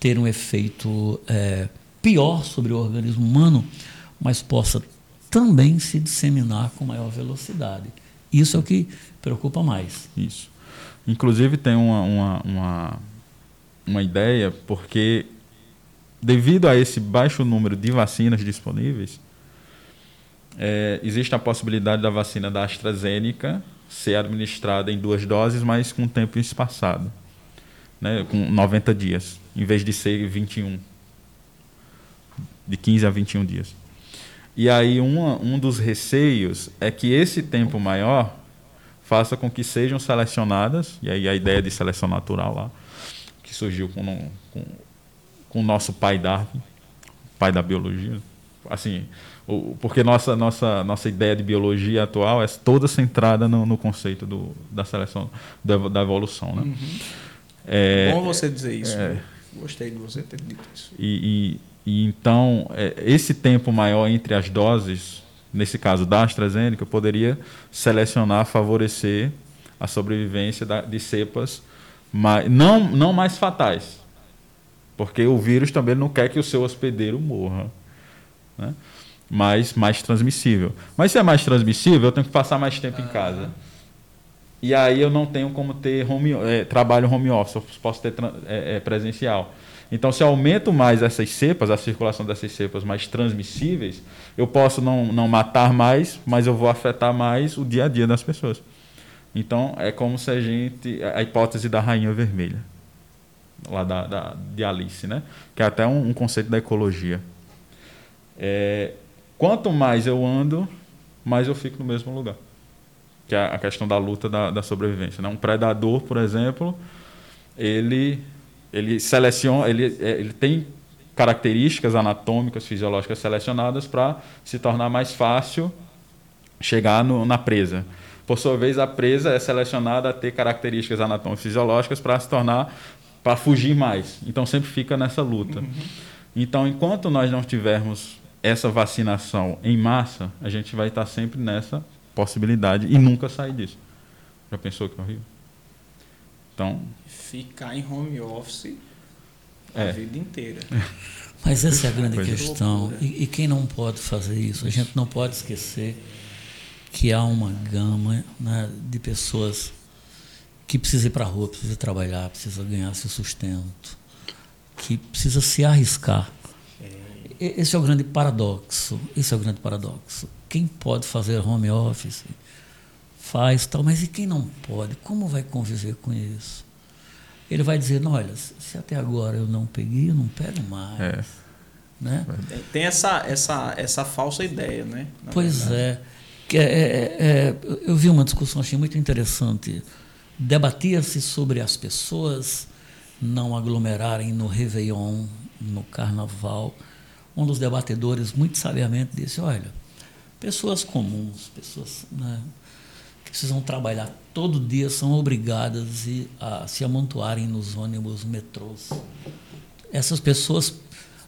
ter um efeito é, pior sobre o organismo humano, mas possa também se disseminar com maior velocidade. Isso é o que preocupa mais. Isso. Inclusive tem uma, uma, uma, uma ideia, porque devido a esse baixo número de vacinas disponíveis, é, existe a possibilidade da vacina da AstraZeneca ser administrada em duas doses, mas com tempo espaçado, né, com 90 dias, em vez de ser 21, de 15 a 21 dias. E aí uma, um dos receios é que esse tempo maior faça com que sejam selecionadas, e aí a ideia de seleção natural lá, que surgiu com, com, com o nosso pai Darwin, pai da biologia, assim, o, porque nossa, nossa, nossa ideia de biologia atual é toda centrada no, no conceito do, da seleção, da, da evolução. Né? Uhum. É, Bom você dizer isso. É, Gostei de você ter dito isso. E, e, e então, é, esse tempo maior entre as doses, nesse caso da AstraZeneca, poderia selecionar, favorecer a sobrevivência da, de cepas mais, não, não mais fatais. Porque o vírus também não quer que o seu hospedeiro morra. Né? Mas mais transmissível. Mas se é mais transmissível, eu tenho que passar mais tempo ah. em casa. E aí eu não tenho como ter home, é, trabalho home office, eu posso ter é, é, presencial. Então, se eu aumento mais essas cepas, a circulação dessas cepas mais transmissíveis, eu posso não, não matar mais, mas eu vou afetar mais o dia a dia das pessoas. Então, é como se a gente. A hipótese da rainha vermelha, lá da, da de Alice, né? que é até um, um conceito da ecologia. É, quanto mais eu ando, mais eu fico no mesmo lugar que é a questão da luta da, da sobrevivência. Né? Um predador, por exemplo, ele, ele seleciona, ele, é, ele tem características anatômicas, fisiológicas selecionadas para se tornar mais fácil chegar no, na presa. Por sua vez, a presa é selecionada a ter características anatômicas fisiológicas para se tornar para fugir mais. Então sempre fica nessa luta. Uhum. Então, enquanto nós não tivermos essa vacinação em massa, a gente vai estar sempre nessa possibilidade e nunca sair disso. Já pensou que é horrível? Então. Ficar em home office a é. vida inteira. Mas essa é a grande Coisa questão. E, e, quem não pode fazer isso? A gente não pode esquecer que há uma gama né, de pessoas que precisa ir para a rua, precisa trabalhar, precisa ganhar seu sustento, que precisa se arriscar. É. Esse é o grande paradoxo. Esse é o grande paradoxo quem pode fazer home office faz tal, mas e quem não pode? Como vai conviver com isso? Ele vai dizer, não, olha, se até agora eu não peguei, eu não pego mais. É. Né? Tem essa, essa, essa falsa ideia, né? pois é. é, é, é. Eu vi uma discussão, achei muito interessante. Debatia-se sobre as pessoas não aglomerarem no Réveillon, no Carnaval. Um dos debatedores, muito sabiamente, disse: Olha, Pessoas comuns, pessoas né, que precisam trabalhar todo dia são obrigadas a se amontoarem nos ônibus, metrôs. Essas pessoas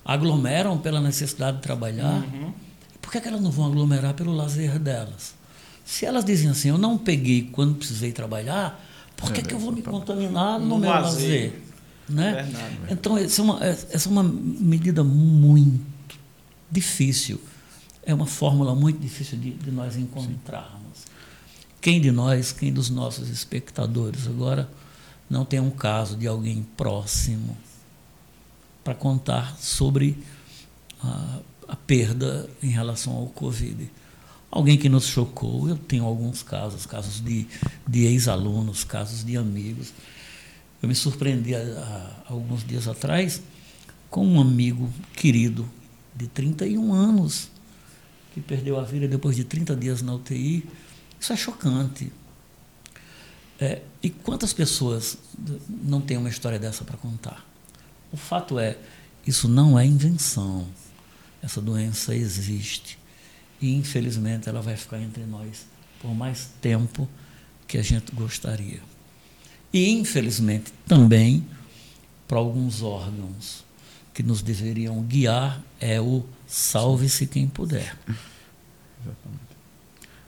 aglomeram pela necessidade de trabalhar. Uhum. Por que, é que elas não vão aglomerar pelo lazer delas? Se elas dizem assim, eu não peguei quando precisei trabalhar, por que, é, que eu vou me contaminar no, no meu lazer? lazer? Né? Então, essa é, uma, essa é uma medida muito difícil é uma fórmula muito difícil de, de nós encontrarmos. Sim. Quem de nós, quem dos nossos espectadores agora não tem um caso de alguém próximo para contar sobre a, a, perda em relação ao Covid? Alguém que nos chocou, eu tenho alguns casos, casos de, de ex-alunos, casos de amigos. Eu me surpreendi há, há alguns dias atrás com um amigo querido de 31 anos que perdeu a vida depois de 30 dias na UTI. Isso é chocante. É, e quantas pessoas não têm uma história dessa para contar? O fato é, isso não é invenção. Essa doença existe. E, infelizmente, ela vai ficar entre nós por mais tempo que a gente gostaria. E, infelizmente, também para alguns órgãos que nos deveriam guiar é o salve-se quem puder. Exatamente.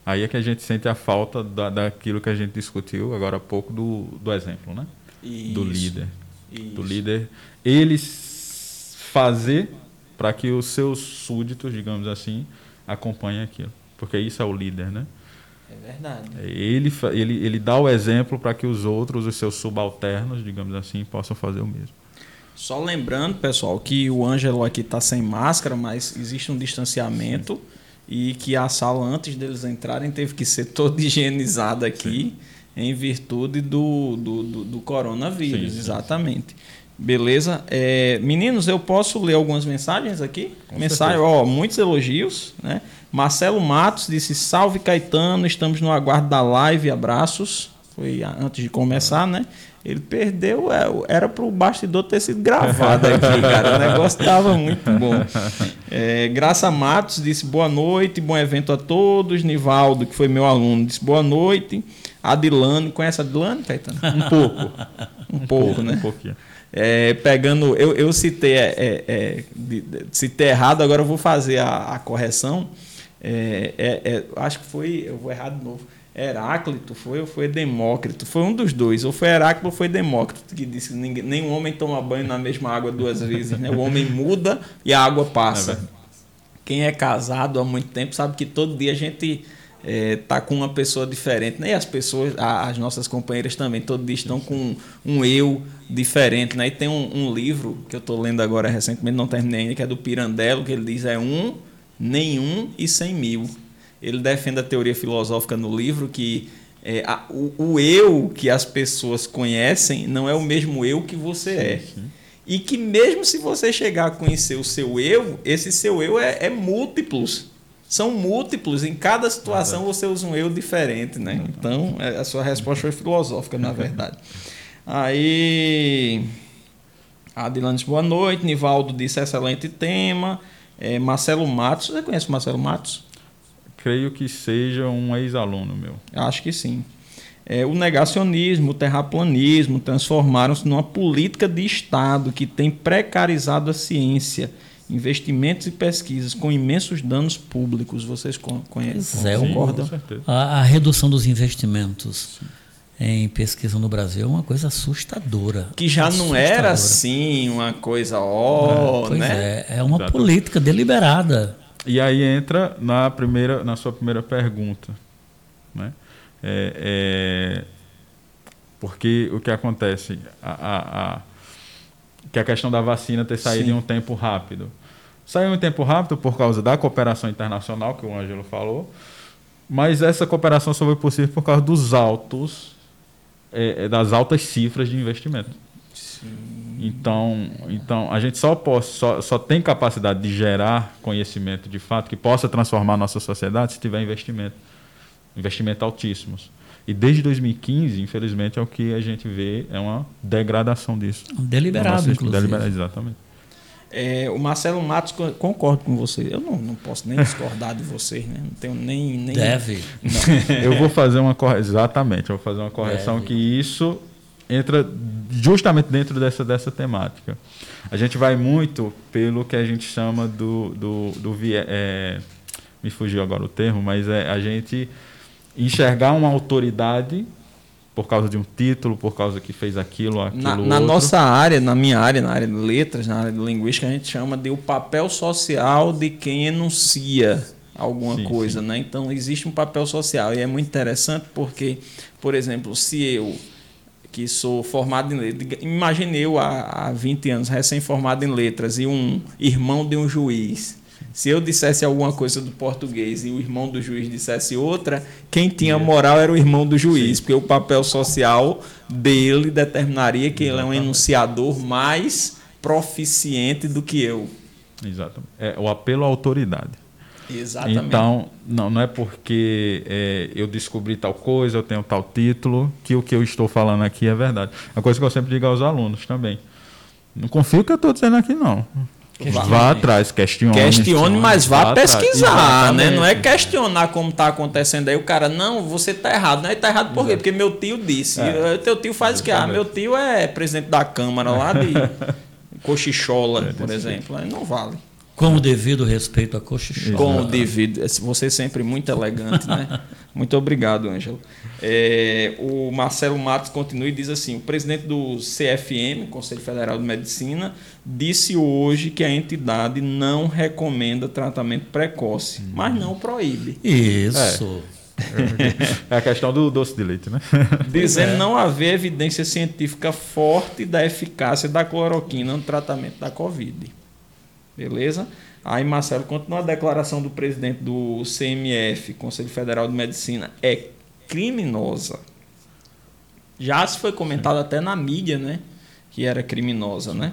Aí é que a gente sente a falta da, daquilo que a gente discutiu agora há pouco do, do exemplo, né? Isso. Do líder. Isso. Do líder. Ele fazer para que os seus súditos, digamos assim, acompanhem aquilo. Porque isso é o líder, né? É verdade. Ele, ele, ele dá o exemplo para que os outros, os seus subalternos, digamos assim, possam fazer o mesmo. Só lembrando, pessoal, que o Ângelo aqui está sem máscara, mas existe um distanciamento. Sim e que a sala, antes deles entrarem, teve que ser toda higienizada aqui em virtude do, do, do, do coronavírus, Sim, sim, exatamente. Beleza? É, meninos, eu posso ler algumas mensagens aqui? Com Mensagem, ó, muitos elogios, né? Marcelo Matos disse: Salve Caetano, estamos no aguardo da live, abraços. Foi antes de começar, né? Ele perdeu, é, era pro bastidor ter sido gravado aqui, cara. O negócio tava muito bom. É, Graça Matos disse boa noite, bom evento a todos. Nivaldo, que foi meu aluno, disse boa noite. Adilane, conhece a Adilane, Caetano? Um pouco. Um pouco, né? Um pouquinho. É, pegando, eu, eu citei, é, é, é, de- de- citei errado, agora eu vou fazer a, a correção. É, é, acho que foi, eu vou errar de novo. Heráclito foi ou foi Demócrito? Foi um dos dois, ou foi Heráclito ou foi Demócrito, que disse que ninguém, nenhum homem toma banho na mesma água duas vezes. Né? O homem muda e a água passa. Quem é casado há muito tempo sabe que todo dia a gente é, tá com uma pessoa diferente, né? E as pessoas, as nossas companheiras também, todo dia estão com um eu diferente, né? E tem um, um livro que eu estou lendo agora recentemente, não terminei ainda, que é do Pirandello, que ele diz é um, nenhum e cem mil. Ele defende a teoria filosófica no livro que é, a- o, o eu que as pessoas conhecem não é o mesmo eu que você é. E que mesmo se você chegar a conhecer o seu eu, esse seu eu é, é múltiplos. São múltiplos. Em cada situação você usa um eu diferente, né? Então, é, a sua resposta foi filosófica, na verdade. Aí. A Adilane disse boa noite. Nivaldo disse excelente tema. É, Marcelo Matos. Você conhece o Marcelo Matos? Creio que seja um ex-aluno meu. Acho que sim. É, o negacionismo, o terraplanismo transformaram-se numa política de Estado que tem precarizado a ciência, investimentos e pesquisas com imensos danos públicos. Vocês con- conhecem? Pois é, Sim, concordam? com certeza. A, a redução dos investimentos em pesquisa no Brasil é uma coisa assustadora. Que já não era Assustadora. assim uma coisa, ó, Pois né? é, é uma Exato. política deliberada. E aí entra na primeira, na sua primeira pergunta, né? É, é, porque o que acontece, a, a- a- que a questão da vacina ter saído Sim. em um tempo rápido, saiu em um tempo rápido por causa da cooperação internacional que o Ângelo falou, mas essa cooperação só foi possível por causa dos altos, é, é, das altas cifras de investimento. Então, então a gente só, pode, só, só tem capacidade de gerar conhecimento de fato que possa transformar a nossa sociedade se tiver investimento. Investimento altíssimos. E desde 2015, infelizmente, é o que a gente vê, é uma degradação disso. Deliberado, Nossa, inclusive. deliberado, exatamente. É, o Marcelo Matos, co- concordo com você. Eu não, não posso nem discordar de vocês, né? Não tenho nem. nem Deve. Eu vou fazer uma correção. Exatamente, eu vou fazer uma correção Deve. que isso entra justamente dentro dessa, dessa temática. A gente vai muito pelo que a gente chama do. do, do é, me fugiu agora o termo, mas é a gente enxergar uma autoridade por causa de um título, por causa que fez aquilo, aquilo. Na, na nossa área, na minha área, na área de letras, na área de linguística, a gente chama de o papel social de quem enuncia alguma Sim, coisa, né? Então existe um papel social e é muito interessante porque, por exemplo, se eu que sou formado em letras, imagine eu há, há 20 anos recém-formado em letras e um irmão de um juiz. Se eu dissesse alguma coisa do português e o irmão do juiz dissesse outra, quem tinha moral era o irmão do juiz, porque o papel social dele determinaria que ele é um Exatamente. enunciador mais proficiente do que eu. Exatamente. É o apelo à autoridade. Exatamente. Então, não, não é porque é, eu descobri tal coisa, eu tenho tal título, que o que eu estou falando aqui é verdade. A coisa que eu sempre digo aos alunos também. Não confio no que eu estou dizendo aqui, não. Questione. Vá atrás, questione. Questione, mas vá, atrás. pesquisar, né? Não é questionar como está acontecendo aí. O cara, não, você está errado. Não, está errado por quê? Porque meu tio disse. É. Eh, Teu tio faz o quê? Ah, meu tio é presidente da Câmara lá de Cochichola, É, por exemplo. Aí não vale. Com o devido respeito a cochichola. Com o devido. Você sempre muito elegante, né? Muito obrigado, Ângelo. É, o Marcelo Matos continua e diz assim: o presidente do CFM, Conselho Federal de Medicina, disse hoje que a entidade não recomenda tratamento precoce, mas não proíbe. Isso. É a questão do doce de leite, né? Dizendo não haver evidência científica forte da eficácia da cloroquina no tratamento da Covid. Beleza? Aí, Marcelo, continua a declaração do presidente do CMF, Conselho Federal de Medicina, é criminosa. Já se foi comentado até na mídia, né? Que era criminosa, né?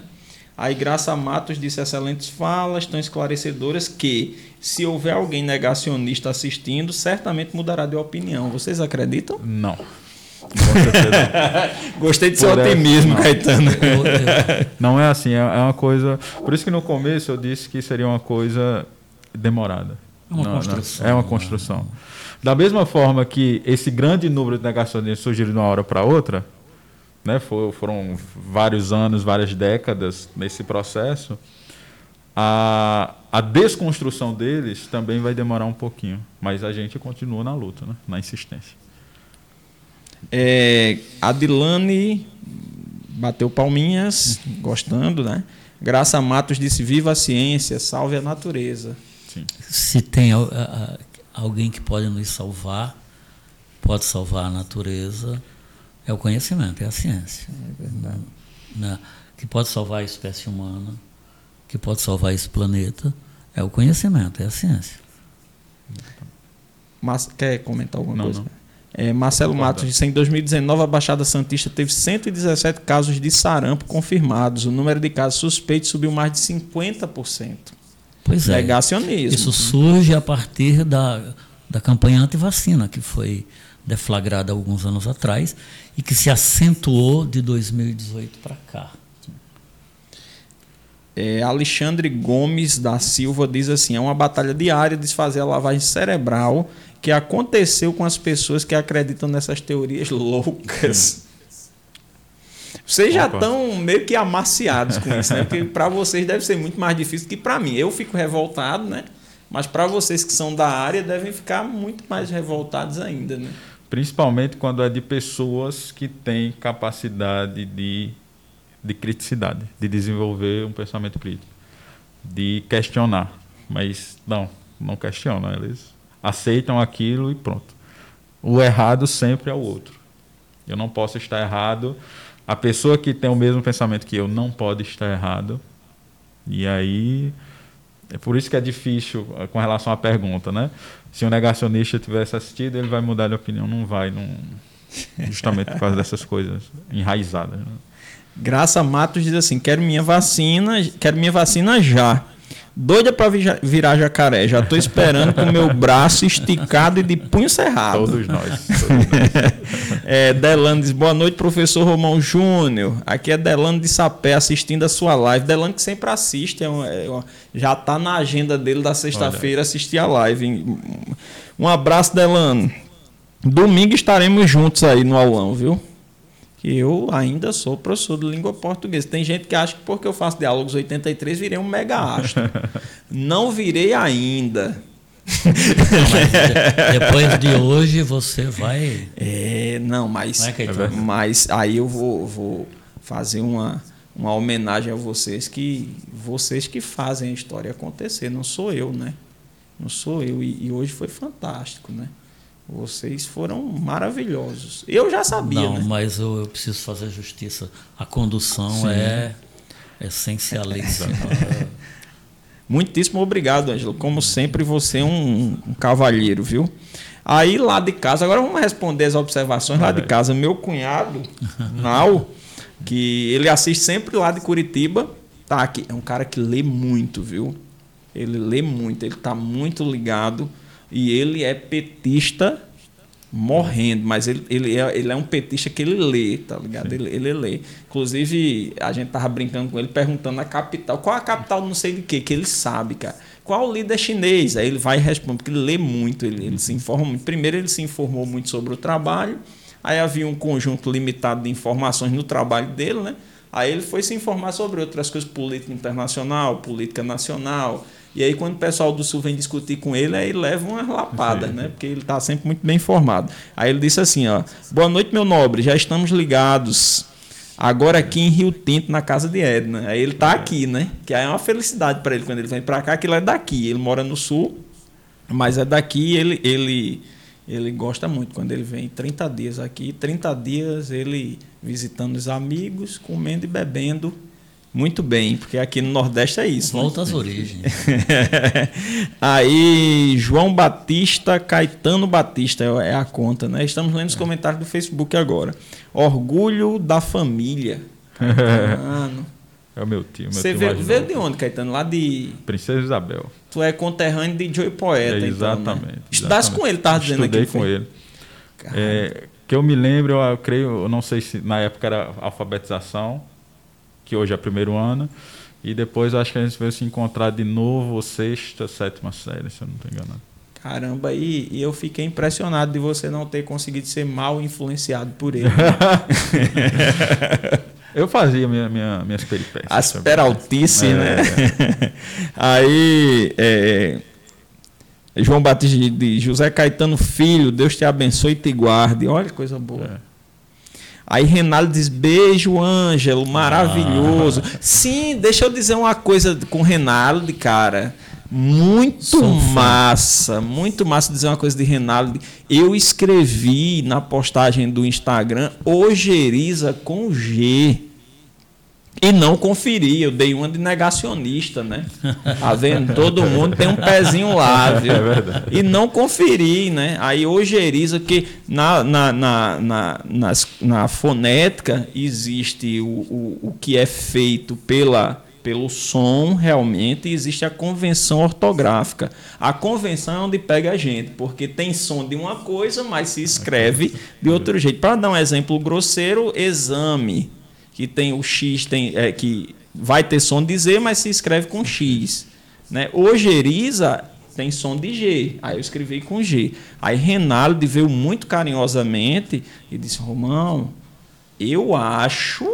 Aí Graça Matos disse excelentes falas, tão esclarecedoras, que se houver alguém negacionista assistindo, certamente mudará de opinião. Vocês acreditam? Não. Gostei de Por essa, otimismo, não. Caetano. Não é assim, é é uma coisa. Por isso que no começo eu disse que seria uma coisa demorada. É uma Não, não, construção, É uma né? construção. Da mesma forma que esse grande número de negacionistas surgiu de uma hora para outra, né, for- foram vários anos, várias décadas nesse processo, a, a desconstrução deles também vai demorar um pouquinho. Mas a gente continua na luta, né, na insistência. É, Adilane bateu palminhas, gostando, né? Graça Matos disse: Viva a ciência, salve a natureza. Sim. se tem al- a- a- alguém que pode nos salvar, pode salvar a natureza, é o conhecimento, é a ciência. É verdade. né? Que pode salvar a espécie humana, que pode salvar esse planeta, é o conhecimento, é a ciência. Mas, quer comentar alguma Não, coisa? não. É, Marcelo Concordo. Matos disse: em 2019, a Baixada Santista teve 117 casos de sarampo confirmados. O número de casos suspeitos subiu mais de 50%. Pois é. Negacionismo. Isso surge a partir da, da campanha antivacina, que foi deflagrada alguns anos atrás e que se acentuou de 2018 para cá. É, Alexandre Gomes da Silva diz assim: é uma batalha diária desfazer a lavagem cerebral que aconteceu com as pessoas que acreditam nessas teorias loucas. Vocês já estão meio que amaciados com isso, né? Porque para vocês deve ser muito mais difícil que para mim. Eu fico revoltado, né? Mas para vocês que são da área devem ficar muito mais revoltados ainda, né? Principalmente quando é de pessoas que têm capacidade de, de criticidade, de desenvolver um pensamento crítico, de questionar. Mas não, não questionam, eles aceitam aquilo e pronto. O errado sempre é o outro. Eu não posso estar errado. A pessoa que tem o mesmo pensamento que eu não pode estar errado. E aí é por isso que é difícil eh, com relação à pergunta, né? Se um negacionista tivesse assistido, ele vai mudar de opinião, não vai, não justamente por causa dessas coisas enraizadas. né? Graça Matos diz assim: quero minha vacina, quero minha vacina já. Doida para virar jacaré. Já estou esperando com o meu braço esticado e de punho cerrado. Todos nós. todos nós. É, Delano diz: boa noite, professor Romão Júnior. Aqui é Delano de Sapé assistindo a sua live. Delano que sempre assiste, é é uma- já está na agenda dele da sexta-feira assistir a live. Um abraço, Delano. Domingo estaremos juntos aí no aulão, viu? Que eu ainda sou professor de língua portuguesa. Tem gente que acha que porque eu faço diálogos 83 virei um mega astro. Não virei ainda. Mas depois de hoje você vai. É, não, mas, é, Caetano? mas aí eu vou, vou fazer uma, uma homenagem a vocês que vocês que fazem a história acontecer, não sou eu, né? Não sou eu e, e hoje foi fantástico, né? Vocês foram maravilhosos. Eu já sabia, Não, né? mas eu, eu preciso fazer justiça. A condução é essencialíssima. Muitíssimo obrigado, Ângelo. Como sempre, você é um, um cavalheiro, viu? Aí lá de casa, agora vamos responder as observações lá de casa. Meu cunhado, Nau, que ele assiste sempre lá de Curitiba, tá aqui. É um cara que lê muito, viu? Ele lê muito, ele tá muito ligado e ele é petista morrendo, mas ele, ele, é, ele é um petista que ele lê, tá ligado? Ele, ele lê. Inclusive, a gente tava brincando com ele, perguntando a capital. Qual a capital não sei de quê? Que ele sabe, cara. Qual o líder chinês? Aí ele vai e responde, porque ele lê muito, ele, ele se informa muito. Primeiro, ele se informou muito sobre o trabalho, aí havia um conjunto limitado de informações no trabalho dele, né? Aí ele foi se informar sobre outras coisas, política internacional, política nacional. E aí, quando o pessoal do Sul vem discutir com ele, aí ele leva umas lapadas, né? Porque ele está sempre muito bem informado. Aí ele disse assim, ó. Boa noite, meu nobre. Já estamos ligados. Agora aqui em Rio Tinto, na casa de Edna. Aí ele tá aqui, né? Que aí é uma felicidade para ele quando ele vem para cá, que ele é daqui. Ele mora no Sul, mas é daqui ele, ele, ele gosta muito. Quando ele vem 30 dias aqui, 30 dias ele visitando os amigos, comendo e bebendo Muito bem, porque aqui no Nordeste é isso. né? Volta às origens. Aí, João Batista, Caetano Batista é a conta, né? Estamos lendo os comentários do Facebook agora. Orgulho da família. Caetano. É o meu tio. Meu Você tio veio, veio de onde, Caetano? Lá de. Princesa Isabel. Tu é conterrâneo de Joey Poeta. É, então, exatamente. né? Estudasse exatamente. com ele, tava dizendo Estudei aqui. com foi? ele. É, que eu me lembro, eu, eu creio, eu não sei se na época era alfabetização, que hoje é primeiro ano, e depois acho que a gente veio se encontrar de novo, sexta, sétima série, se eu não estou enganado. Caramba, e, e eu fiquei impressionado de você não ter conseguido ser mal influenciado por ele. Eu fazia minha, minha, minhas peripécias. As também. peraltice, É, né? Aí, é, João Batista de José Caetano Filho, Deus te abençoe e te guarde. Olha que coisa boa. É. Aí Renaldo diz: beijo, Ângelo, maravilhoso. Ah. Sim, deixa eu dizer uma coisa com o Renaldo, cara. Muito Sou um fã. massa, muito massa dizer uma coisa de Renaldo. Eu escrevi na postagem do Instagram Ojeriza com G. E não conferi, eu dei uma de negacionista, né? Tá vendo? Todo mundo tem um pezinho lá, viu? É verdade. E não conferi, né? Aí ojeriza que na, na, na, na, nas- na fonética existe o, o, o que é feito pela, pelo som realmente existe a convenção ortográfica. A convenção é onde pega a gente, porque tem som de uma coisa, mas se escreve de outro jeito. Para dar um exemplo grosseiro, exame que tem o X, tem, é, que vai ter som de Z, mas se escreve com X. Né? Ojeriza tem som de G, aí eu escrevi com G. Aí Renaldo veio muito carinhosamente e disse: Romão, eu acho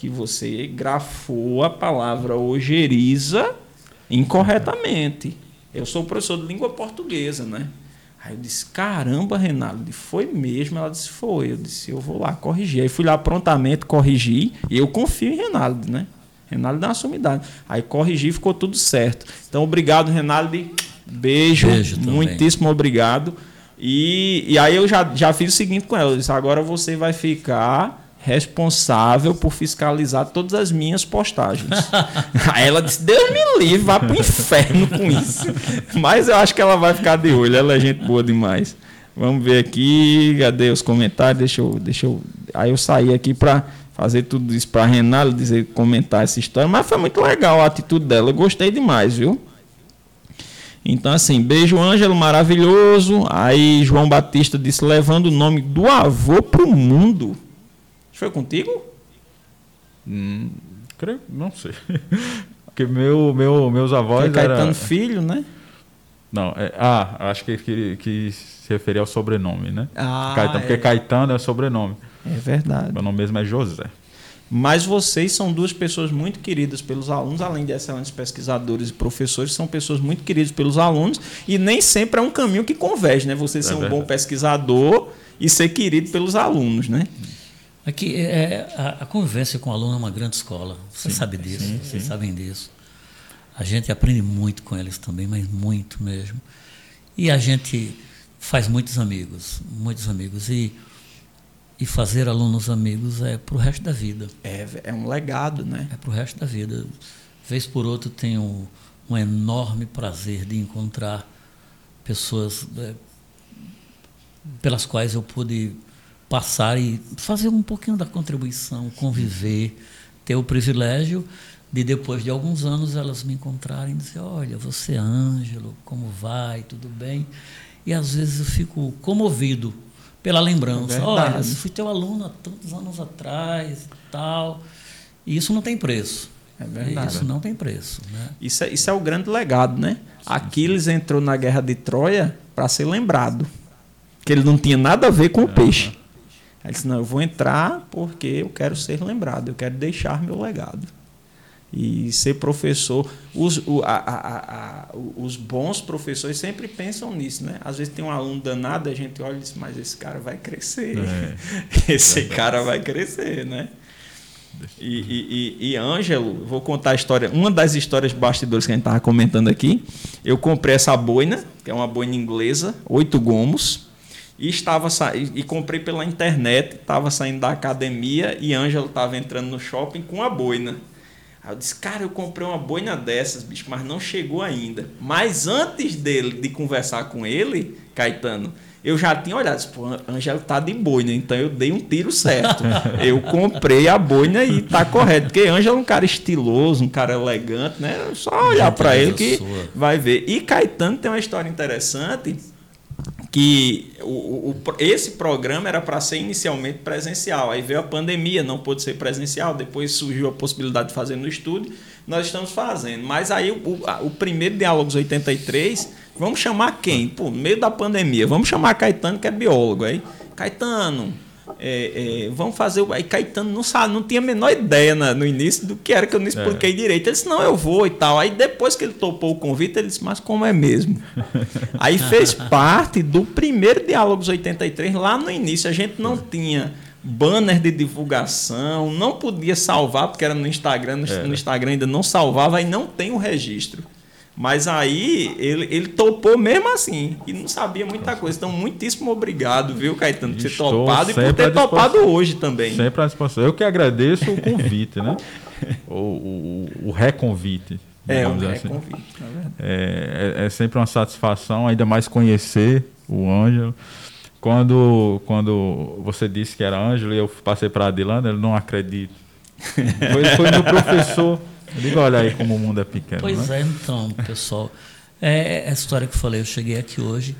que você grafou a palavra ojeriza incorretamente. Eu sou professor de língua portuguesa, né? Aí eu disse, caramba, Renaldo, e foi mesmo? Ela disse, foi. Eu disse, eu vou lá corrigir. Aí fui lá prontamente corrigir, e eu confio em Renaldo, né? Renaldo dá uma sumidade. Aí corrigi, ficou tudo certo. Então, obrigado, Renaldo. Beijo, Beijo também. muitíssimo obrigado. E, e aí eu já, já fiz o seguinte com ela. Eu disse, agora você vai ficar responsável por fiscalizar todas as minhas postagens. aí ela disse, Deus me livre, vá pro inferno com isso. Mas eu acho que ela vai ficar de olho, ela é gente boa demais. Vamos ver aqui, cadê os comentários? Deixa eu, deixa eu. Aí eu saí aqui para fazer tudo isso para Renalo dizer, comentar essa história, mas foi muito legal a atitude dela, eu gostei demais, viu? Então, assim, beijo, Ângelo, maravilhoso. Aí, João Batista disse: levando o nome do avô pro mundo. Foi contigo? Hum, creio, não sei. Porque meu, meu, meus avós Foi Caetano era... Filho, né? Não, é- ah, acho que, que, que se referia ao sobrenome, né? Ah, Caetano, é. Porque Caetano é o sobrenome. É verdade. Meu nome mesmo é José. Mas vocês são duas pessoas muito queridas pelos alunos, além de excelentes pesquisadores e professores, são pessoas muito queridas pelos alunos e nem sempre é um caminho que converge, né? Você ser um verdade. bom pesquisador e ser querido pelos alunos, né? Aqui, é, a, a convivência com o aluno é uma grande escola. Você sabe disso, sim, vocês sim. sabem disso. A gente aprende muito com eles também, mas muito mesmo. E a gente faz muitos amigos, muitos amigos. E, e fazer alunos amigos é para o resto da vida. É, é um legado, né? É para o resto da vida. Vez por outra, tenho um enorme prazer de encontrar pessoas é, pelas quais eu pude passar e fazer um pouquinho da contribuição, conviver, ter o privilégio de depois de alguns anos elas me encontrarem e dizer, olha, você é Ângelo, como vai, tudo bem? E às vezes eu fico comovido pela lembrança. É olha, eu fui teu aluno há tantos anos atrás e tal. E isso não tem preço. É verdade. Isso não tem preço. Né? Isso é, isso é o grande legado, né? Aquiles entrou na guerra de Troia para ser lembrado. Que ele não tinha nada a ver com o peixe. Ele disse: Não, eu vou entrar porque eu quero ser lembrado, eu quero deixar meu legado. E ser professor. Os, o- a- a- a- os bons professores sempre pensam nisso, né? Às vezes tem um aluno danado, a gente olha e diz: Mas esse cara vai crescer. É. Esse cara vai crescer, né? E, e, e, e Ângelo, vou contar a história, uma das histórias bastidores que a gente estava comentando aqui. Eu comprei essa boina, que é uma boina inglesa, oito gomos, e estava sa... e comprei pela internet, estava saindo da academia e Ângelo estava entrando no shopping com a boina. Aí eu disse, cara, eu comprei uma boina dessas, bicho, mas não chegou ainda. Mas antes dele, de conversar com ele, Caetano, eu já tinha olhado, disse, pô, Ângelo tá de boina, então eu dei um tiro certo. eu comprei a boina e tá correto. Porque Ângelo é um cara estiloso, um cara elegante, né? Só olhar para ele que sua. vai ver. E Caetano tem uma história interessante que o, o, esse programa era para ser inicialmente presencial. Aí veio a pandemia, não pôde ser presencial. Depois surgiu a possibilidade de fazer no estúdio. Nós estamos fazendo. Mas aí o, o primeiro Diálogos 83, vamos chamar quem? Pô, no meio da pandemia, vamos chamar Caetano, que é biólogo. Aí, Caetano, é, é, vamos fazer. Aí Caetano não sabe, não tinha a menor ideia na, no início do que era que eu não expliquei é. direito. Ele disse, não, eu vou e tal. Aí depois que ele topou o convite, ele disse, mas como é mesmo? Aí fez parte do primeiro Diálogos 83, lá no início. A gente não tinha banner de divulgação, não podia salvar, porque era no Instagram, no, no Instagram ainda não salvava e não tem o registro. Mas aí ele, ele topou mesmo assim e não sabia muita coisa. Então, muitíssimo obrigado, viu, Caetano, por ter topado e por ter topado hoje também. Sempre à disposição. Eu que agradeço o convite, né? o, o, o reconvite. É, o assim. reconvite, é, é, é sempre uma satisfação, ainda mais conhecer o Ângelo. Quando, quando você disse que era Ângelo e eu passei para a Adilana, ele não acredito. Foi, foi meu professor. Diga, olha aí como o mundo é pequeno. Pois né? é, então, pessoal. É, é a história que eu falei. Eu cheguei aqui hoje,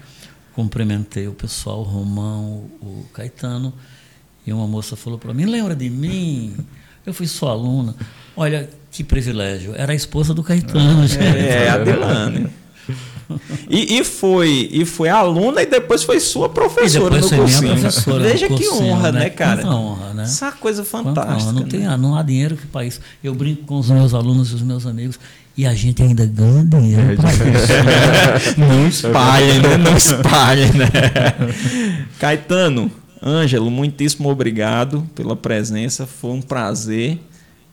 cumprimentei o pessoal, o Romão, o Caetano, e uma moça falou para mim: lembra de mim? Eu fui sua aluna. Olha que privilégio. Era a esposa do Caetano. É, é a Delane. E, e, foi e foi aluna e depois foi sua professora no cursinho. Veja que honra, né, né cara? Quanta honra, né? Essa coisa fantástica. Não, tem, né? não há dinheiro que para isso. Eu brinco com os meus alunos e os meus amigos e a gente ainda ganha dinheiro para isso. Né? Não espalha, né? Não espalha, né? Caetano, Ângelo, muitíssimo obrigado pela presença. Foi um prazer.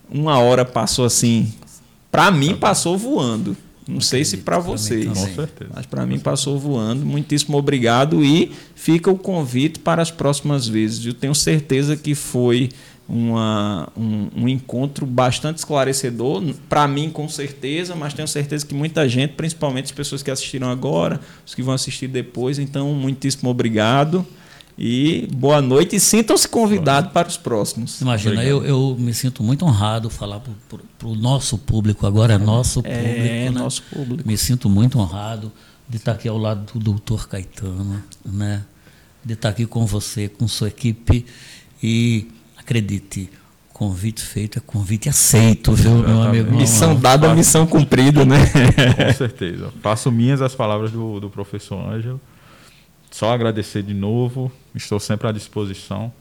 Uma hora passou assim. Para mim, passou voando. Não sei se para vocês, mas para mim passou voando. Muitíssimo obrigado e fica o convite para as próximas vezes. Eu tenho certeza que foi uma, um, um encontro bastante esclarecedor, para mim com certeza, mas tenho certeza que muita gente, principalmente as pessoas que assistiram agora, os que vão assistir depois, então muitíssimo obrigado. E boa noite e sintam-se convidados para os próximos. Imagina, eu, eu, me sinto muito honrado falar para o nosso público, agora é nosso é, público. É, né? nosso público. Me sinto muito honrado de estar aqui ao lado do doutor Caetano, né? de estar aqui com você, com sua equipe. E acredite, convite feito é convite aceito, viu, meu amigo? Missão dada, missão cumprida, né? Com certeza. Faço minhas as palavras do, do professor Ângelo. Só agradecer de novo. Estou sempre à disposição.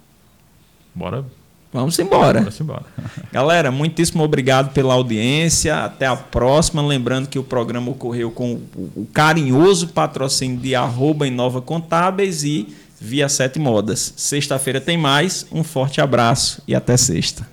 Bora. Vamos embora. Vamos embora. Galera, muitíssimo obrigado pela audiência. Até a próxima. Lembrando que o programa ocorreu com o carinhoso patrocínio de arroba Inova Contábeis e Via Sete Modas. Sexta-feira tem mais. Um forte abraço e até sexta.